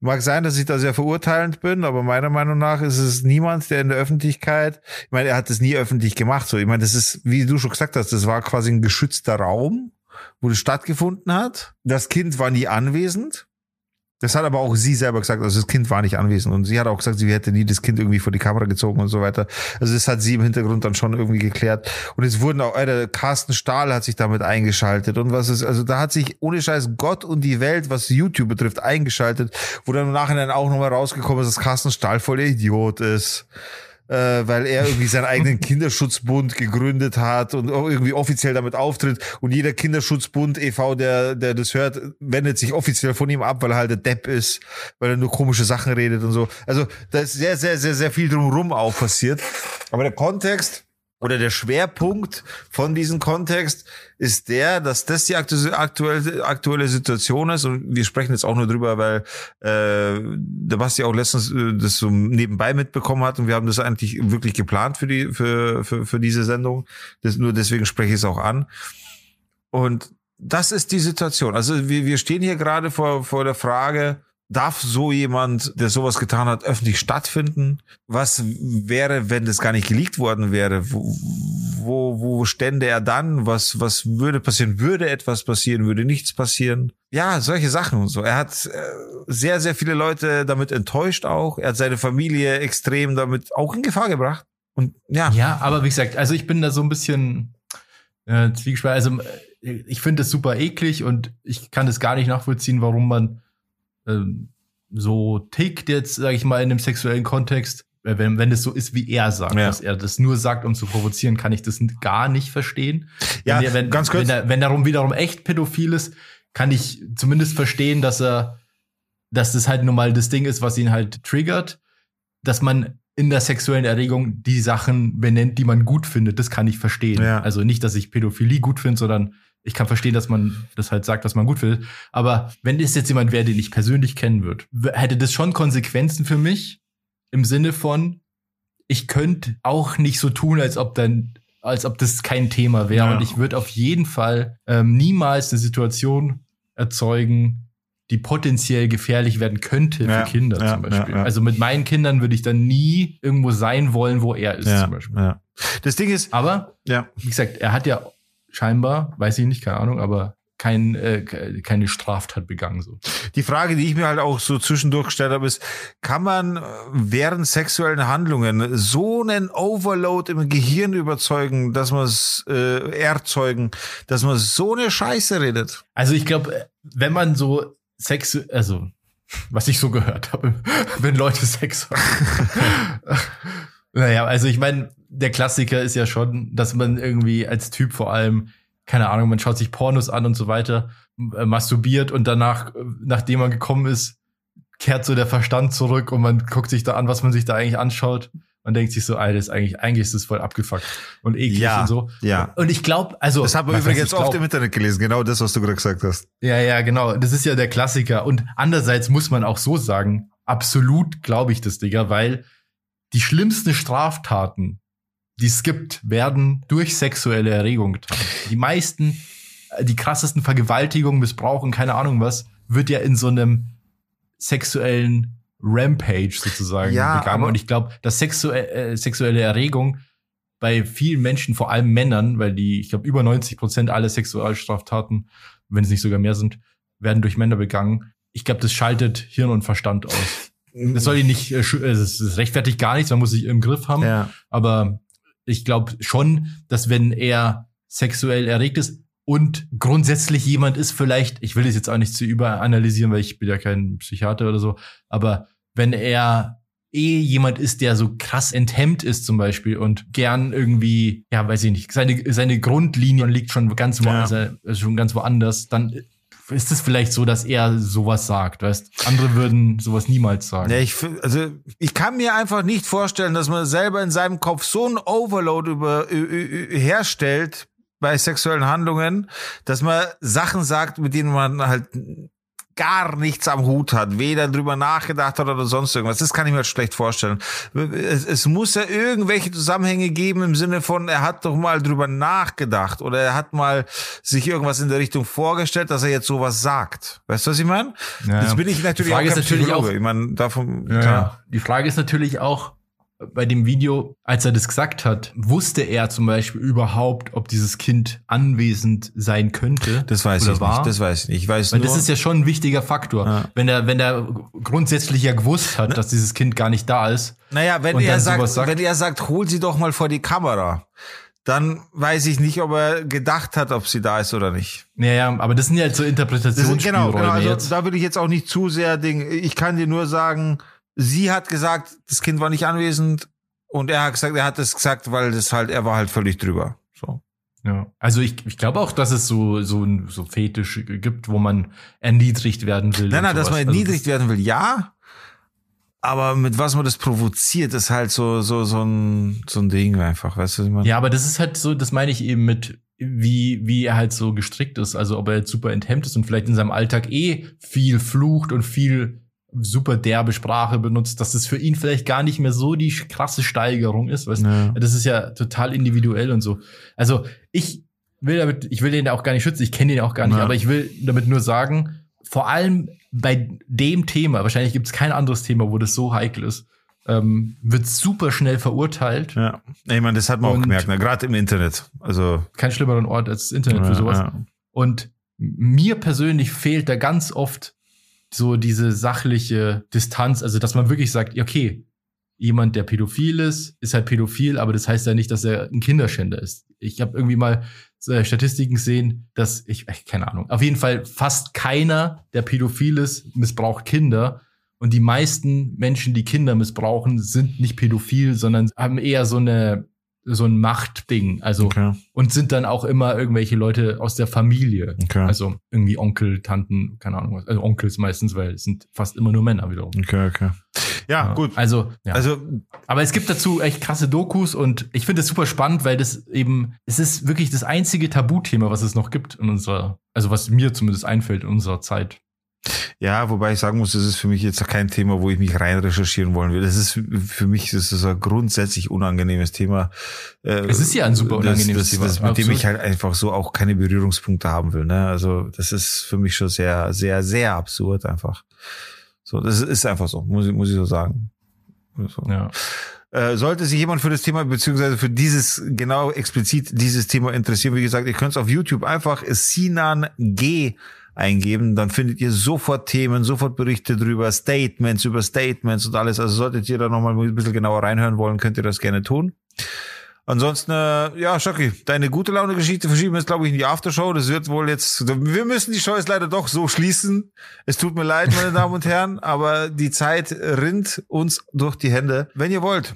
Mag sein, dass ich da sehr verurteilend bin, aber meiner Meinung nach ist es niemand, der in der Öffentlichkeit, ich meine, er hat es nie öffentlich gemacht, so. Ich meine, das ist, wie du schon gesagt hast, das war quasi ein geschützter Raum, wo das stattgefunden hat. Das Kind war nie anwesend. Das hat aber auch sie selber gesagt. Also das Kind war nicht anwesend und sie hat auch gesagt, sie hätte nie das Kind irgendwie vor die Kamera gezogen und so weiter. Also das hat sie im Hintergrund dann schon irgendwie geklärt. Und es wurden auch, Alter, Carsten Stahl hat sich damit eingeschaltet und was ist, also da hat sich ohne Scheiß Gott und die Welt, was YouTube betrifft, eingeschaltet, wo dann im Nachhinein auch nochmal rausgekommen ist, dass Carsten Stahl voll der Idiot ist äh, weil er irgendwie seinen *laughs* eigenen Kinderschutzbund gegründet hat und irgendwie offiziell damit auftritt. Und jeder Kinderschutzbund e.V., der, der das hört, wendet sich offiziell von ihm ab, weil er halt der Depp ist, weil er nur komische Sachen redet und so. Also da ist sehr, sehr, sehr, sehr viel drumherum auch passiert. Aber der Kontext oder der Schwerpunkt von diesem Kontext ist der, dass das die aktuelle, aktuelle Situation ist und wir sprechen jetzt auch nur drüber, weil äh, der Basti auch letztens äh, das so nebenbei mitbekommen hat und wir haben das eigentlich wirklich geplant für die für für, für diese Sendung. Das, nur deswegen spreche ich es auch an. Und das ist die Situation. Also wir, wir stehen hier gerade vor vor der Frage, Darf so jemand, der sowas getan hat, öffentlich stattfinden? Was wäre, wenn das gar nicht geleakt worden wäre? Wo, wo, wo stände er dann? Was, was würde passieren? Würde etwas passieren? Würde nichts passieren? Ja, solche Sachen und so. Er hat äh, sehr, sehr viele Leute damit enttäuscht auch. Er hat seine Familie extrem damit auch in Gefahr gebracht. Und ja. Ja, aber wie gesagt, also ich bin da so ein bisschen äh, zwiegespalten. Also äh, ich finde das super eklig und ich kann das gar nicht nachvollziehen, warum man ähm, so tickt jetzt, sage ich mal, in einem sexuellen Kontext, äh, wenn, wenn es so ist, wie er sagt, ja. dass er das nur sagt, um zu provozieren, kann ich das gar nicht verstehen. Ja, wenn, wenn, ganz kurz. Wenn, er, wenn darum wiederum echt pädophil ist, kann ich zumindest verstehen, dass er, dass das halt nun mal das Ding ist, was ihn halt triggert, dass man in der sexuellen Erregung die Sachen benennt, die man gut findet. Das kann ich verstehen. Ja. Also nicht, dass ich Pädophilie gut finde, sondern ich kann verstehen, dass man das halt sagt, was man gut findet. Aber wenn es jetzt jemand wäre, den ich persönlich kennen würde, hätte das schon Konsequenzen für mich im Sinne von, ich könnte auch nicht so tun, als ob dann, als ob das kein Thema wäre. Ja. Und ich würde auf jeden Fall ähm, niemals eine Situation erzeugen, die potenziell gefährlich werden könnte Ja, für Kinder ja, zum Beispiel. ja. Also mit meinen Kindern würde ich dann nie irgendwo sein wollen, wo er ist zum Beispiel. Das Ding ist, Aber wie gesagt, er hat ja scheinbar, weiß ich nicht, keine Ahnung, aber kein, äh, ke- keine Straftat begangen. So. die Frage, die ich mir halt auch so zwischendurch gestellt habe, ist, kann man äh, während sexuellen Handlungen so einen Overload im Gehirn überzeugen, dass man es äh, erzeugen, dass man so eine Scheiße redet? Also ich glaube, wenn man so Sex, also was ich so gehört habe, *laughs* wenn Leute Sex haben. *laughs* naja, also ich meine, der Klassiker ist ja schon, dass man irgendwie als Typ vor allem, keine Ahnung, man schaut sich Pornos an und so weiter, äh, masturbiert und danach, äh, nachdem man gekommen ist, kehrt so der Verstand zurück und man guckt sich da an, was man sich da eigentlich anschaut. Man denkt sich so, Alter, ist eigentlich, eigentlich ist das voll abgefuckt und eklig Ja, und so. ja. Und ich glaube, also. Das was heißt, übrigens ich oft im Internet gelesen, genau das, was du gerade gesagt hast. ja, ja, genau. Das ist ja der Klassiker. Und andererseits muss man auch so sagen, absolut glaube ich das, Digga, weil die schlimmsten Straftaten, die es gibt, werden durch sexuelle Erregung getan. Die meisten, äh, die krassesten Vergewaltigungen, Missbrauchen, keine Ahnung was, wird ja in so einem sexuellen Rampage sozusagen Ja, begangen. Und ich glaube, dass sexu äh, sexuelle Erregung bei vielen Menschen, vor allem Männern, weil die, ich glaube, über 90 Prozent aller Sexualstraftaten, wenn es nicht sogar mehr sind, werden durch Männer begangen. Ich glaube, das schaltet Hirn und Verstand aus. *laughs* Das soll ihn nicht, äh, das rechtfertigt gar nichts, man muss sich im Griff haben. Ja. Aber ich glaube schon, dass wenn er sexuell erregt ist und grundsätzlich jemand ist, vielleicht, ich will das jetzt auch nicht zu überanalysieren, weil ich bin ja kein Psychiater oder so, aber wenn er eh jemand ist, der so krass enthemmt ist zum Beispiel und gern irgendwie, ja, weiß ich nicht, seine, seine Grundlinie liegt schon ganz, wo, Ja. also schon ganz woanders, dann ist es vielleicht so, dass er sowas sagt, weißt? Andere würden sowas niemals sagen. Ja, ich, also ich kann mir einfach nicht vorstellen, dass man selber in seinem Kopf so einen Overload über, ü- ü- ü- herstellt bei sexuellen Handlungen, dass man Sachen sagt, mit denen man halt gar nichts am Hut hat, weder drüber nachgedacht hat oder sonst irgendwas. Das kann ich mir halt schlecht vorstellen. Es, es muss ja irgendwelche Zusammenhänge geben im Sinne von, er hat doch mal drüber nachgedacht oder er hat mal sich irgendwas in der Richtung vorgestellt, dass er jetzt sowas sagt. Weißt du, was ich meine? Ja, Jetzt bin ich natürlich Die Frage auch ist natürlich Psychologe. auch- ich meine, davon, Ja, ja. Die Frage ist natürlich auch, bei dem Video, als er das gesagt hat, wusste er zum Beispiel überhaupt, ob dieses Kind anwesend sein könnte? Das weiß ich war? nicht. Das weiß ich nicht. Ich weiß Weil nur, das ist ja schon ein wichtiger Faktor. Ja. Wenn er, wenn er grundsätzlich ja gewusst hat, dass dieses Kind gar nicht da ist. naja, wenn er sagt, sagt- wenn er sagt, hol sie doch mal vor die Kamera, dann weiß ich nicht, ob er gedacht hat, ob sie da ist oder nicht. Ja, ja, aber das sind ja halt so ist, Interpretationsspielräume genau, genau. Also jetzt. da will ich jetzt auch nicht zu sehr Ding. Ich kann dir nur sagen, sie hat gesagt, das Kind war nicht anwesend und er hat gesagt, er hat es gesagt, weil das halt, er war halt völlig drüber. So. Ja. Also ich, ich glaube auch, dass es so, so, ein- so Fetische gibt, wo man erniedrigt werden will. Nein, nein, dass man Also erniedrigt werden will, ja. Aber mit was man das provoziert, ist halt so, so, so ein, so ein Ding einfach, weißt du, was ich meine? Ja, aber das ist halt so, das meine ich eben mit, wie, wie er halt so gestrickt ist. Also ob er jetzt super enthemmt ist und vielleicht in seinem Alltag eh viel flucht und viel super derbe Sprache benutzt, dass das für ihn vielleicht gar nicht mehr so die krasse Steigerung ist. Weißt? Ja. Das ist ja total individuell und so. Also ich will damit, ich will den auch gar nicht schützen, ich kenne den auch gar nicht, Ja. aber ich will damit nur sagen, vor allem bei dem Thema, wahrscheinlich gibt es kein anderes Thema, wo das so heikel ist, ähm, wird super schnell verurteilt. Ja, ich meine, das hat man auch gemerkt, ne? gerade im Internet. Also Kein schlimmeren Ort als das Internet für ja, sowas. ja. Und mir persönlich fehlt da ganz oft so diese sachliche Distanz, also dass man wirklich sagt, okay, jemand, der pädophil ist, ist halt pädophil, aber das heißt ja nicht, dass er ein Kinderschänder ist. Ich habe irgendwie mal äh, Statistiken gesehen, dass ich keine Ahnung, auf jeden Fall fast keiner, der pädophil ist, missbraucht Kinder. Und die meisten Menschen, die Kinder missbrauchen, sind nicht pädophil, sondern haben eher so eine so ein Machtding. Also Okay, und sind dann auch immer irgendwelche Leute aus der Familie. okay, Also irgendwie Onkel, Tanten, keine Ahnung was. Also Onkels meistens, weil es sind fast immer nur Männer wiederum. okay, okay. Ja, Ja. gut. Also, ja. Also Aber es gibt dazu echt krasse Dokus und ich finde es super spannend, weil das eben, es ist wirklich das einzige Tabuthema, was es noch gibt in unserer, also was mir zumindest einfällt in unserer Zeit. Ja, wobei ich sagen muss, das ist für mich jetzt kein Thema, wo ich mich rein recherchieren wollen will. Das ist für mich das ist ein grundsätzlich unangenehmes Thema. Äh, es ist ja ein super unangenehmes das, das, Thema. Das, mit dem ich halt einfach so auch keine Berührungspunkte haben will. Ne? Also das ist für mich schon sehr, sehr, sehr absurd einfach. So, das ist einfach so, muss ich, muss ich so sagen. So. Ja. Äh, sollte sich jemand für das Thema beziehungsweise für dieses genau explizit dieses Thema interessieren, wie gesagt, ihr könnt es auf YouTube einfach Sinan G eingeben, dann findet ihr sofort Themen, sofort Berichte drüber, Statements über Statements und alles. Also solltet ihr da nochmal ein bisschen genauer reinhören wollen, könnt ihr das gerne tun. Ansonsten, äh, ja, Schocki, deine gute Laune-Geschichte verschieben wir jetzt, glaube ich, in die Aftershow. Das wird wohl jetzt, wir müssen die Show jetzt leider doch so schließen. Es tut mir leid, meine Damen und Herren, *laughs* aber die Zeit rinnt uns durch die Hände. Wenn ihr wollt,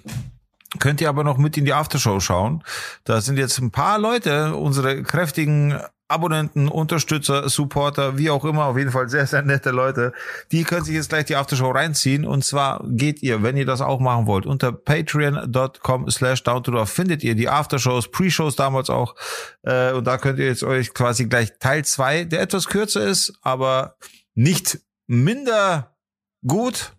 könnt ihr aber noch mit in die Aftershow schauen. Da sind jetzt ein paar Leute, unsere kräftigen Abonnenten, Unterstützer, Supporter, wie auch immer, auf jeden Fall sehr, sehr nette Leute. Die können sich jetzt gleich die Aftershow reinziehen. Und zwar geht ihr, wenn ihr das auch machen wollt, unter patreon.com slash down findet ihr die Aftershows, Pre-Shows damals auch. Äh, und da könnt ihr jetzt euch quasi gleich Teil zwei, der etwas kürzer ist, aber nicht minder gut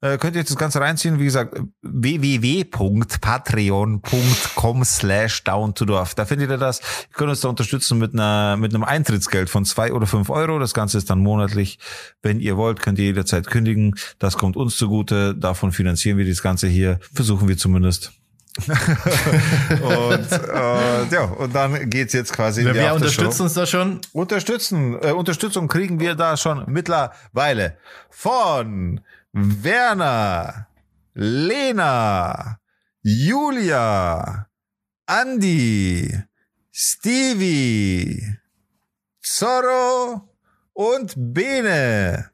äh, könnt ihr jetzt das Ganze reinziehen. Wie gesagt, www.patreon.com slash down to dorf. Da findet ihr das. Ihr könnt uns da unterstützen mit einer, mit einem Eintrittsgeld von zwei oder fünf Euro. Das Ganze ist dann monatlich. Wenn ihr wollt, könnt ihr jederzeit kündigen. Das kommt uns zugute. Davon finanzieren wir das Ganze hier. Versuchen wir zumindest. Und, äh, ja, und dann geht's jetzt quasi in die Wer unterstützt uns da schon? Unterstützen, äh, Unterstützung kriegen wir da schon mittlerweile von Werner, Lena, Julia, Andi, Stevie, Zorro und Bene.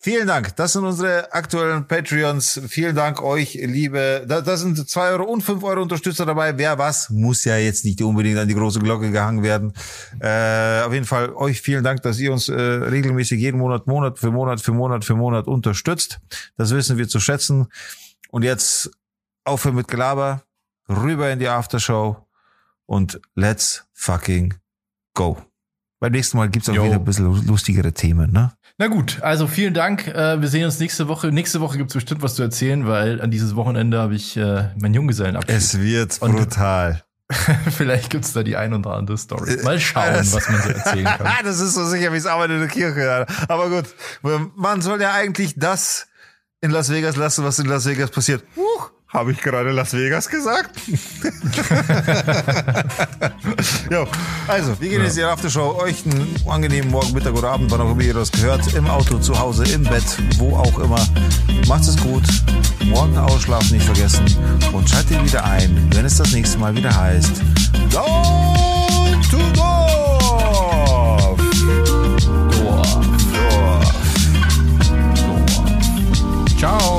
Vielen Dank. Das sind unsere aktuellen Patreons. Vielen Dank euch, liebe. Da, da sind zwei Euro und fünf Euro Unterstützer dabei. Wer was, muss ja jetzt nicht unbedingt an die große Glocke gehangen werden. Äh, auf jeden Fall euch vielen Dank, dass ihr uns äh, regelmäßig jeden Monat, Monat für Monat für Monat für Monat unterstützt. Das wissen wir zu schätzen. Und jetzt aufhören mit Gelaber, rüber in die Aftershow und let's fucking go. Beim nächsten Mal gibt's auch Yo. wieder ein bisschen lustigere Themen, ne? Na gut, also vielen Dank. Äh, wir sehen uns nächste Woche. Nächste Woche gibt's bestimmt was zu erzählen, weil an dieses Wochenende habe ich äh, meinen Junggesellenabschied. Es wird brutal. *laughs* Vielleicht gibt's da die ein oder andere Story. Äh, Mal schauen, das, was man so erzählen kann. *laughs* das ist so sicher wie es Arbeit in der Kirche. Aber gut, man soll ja eigentlich das in Las Vegas lassen, was in Las Vegas passiert. Huch. Habe ich gerade Las Vegas gesagt? *laughs* jo, also, wir gehen jetzt hier auf die Show. Euch einen angenehmen Morgen, Mittag oder Abend, wann auch immer ihr das gehört. Im Auto, zu Hause, im Bett, wo auch immer. Macht es gut. Morgen ausschlafen nicht vergessen. Und schaltet wieder ein, wenn es das nächste Mal wieder heißt. Down to Dorf! Dorf. Dorf. Dorf. Ciao.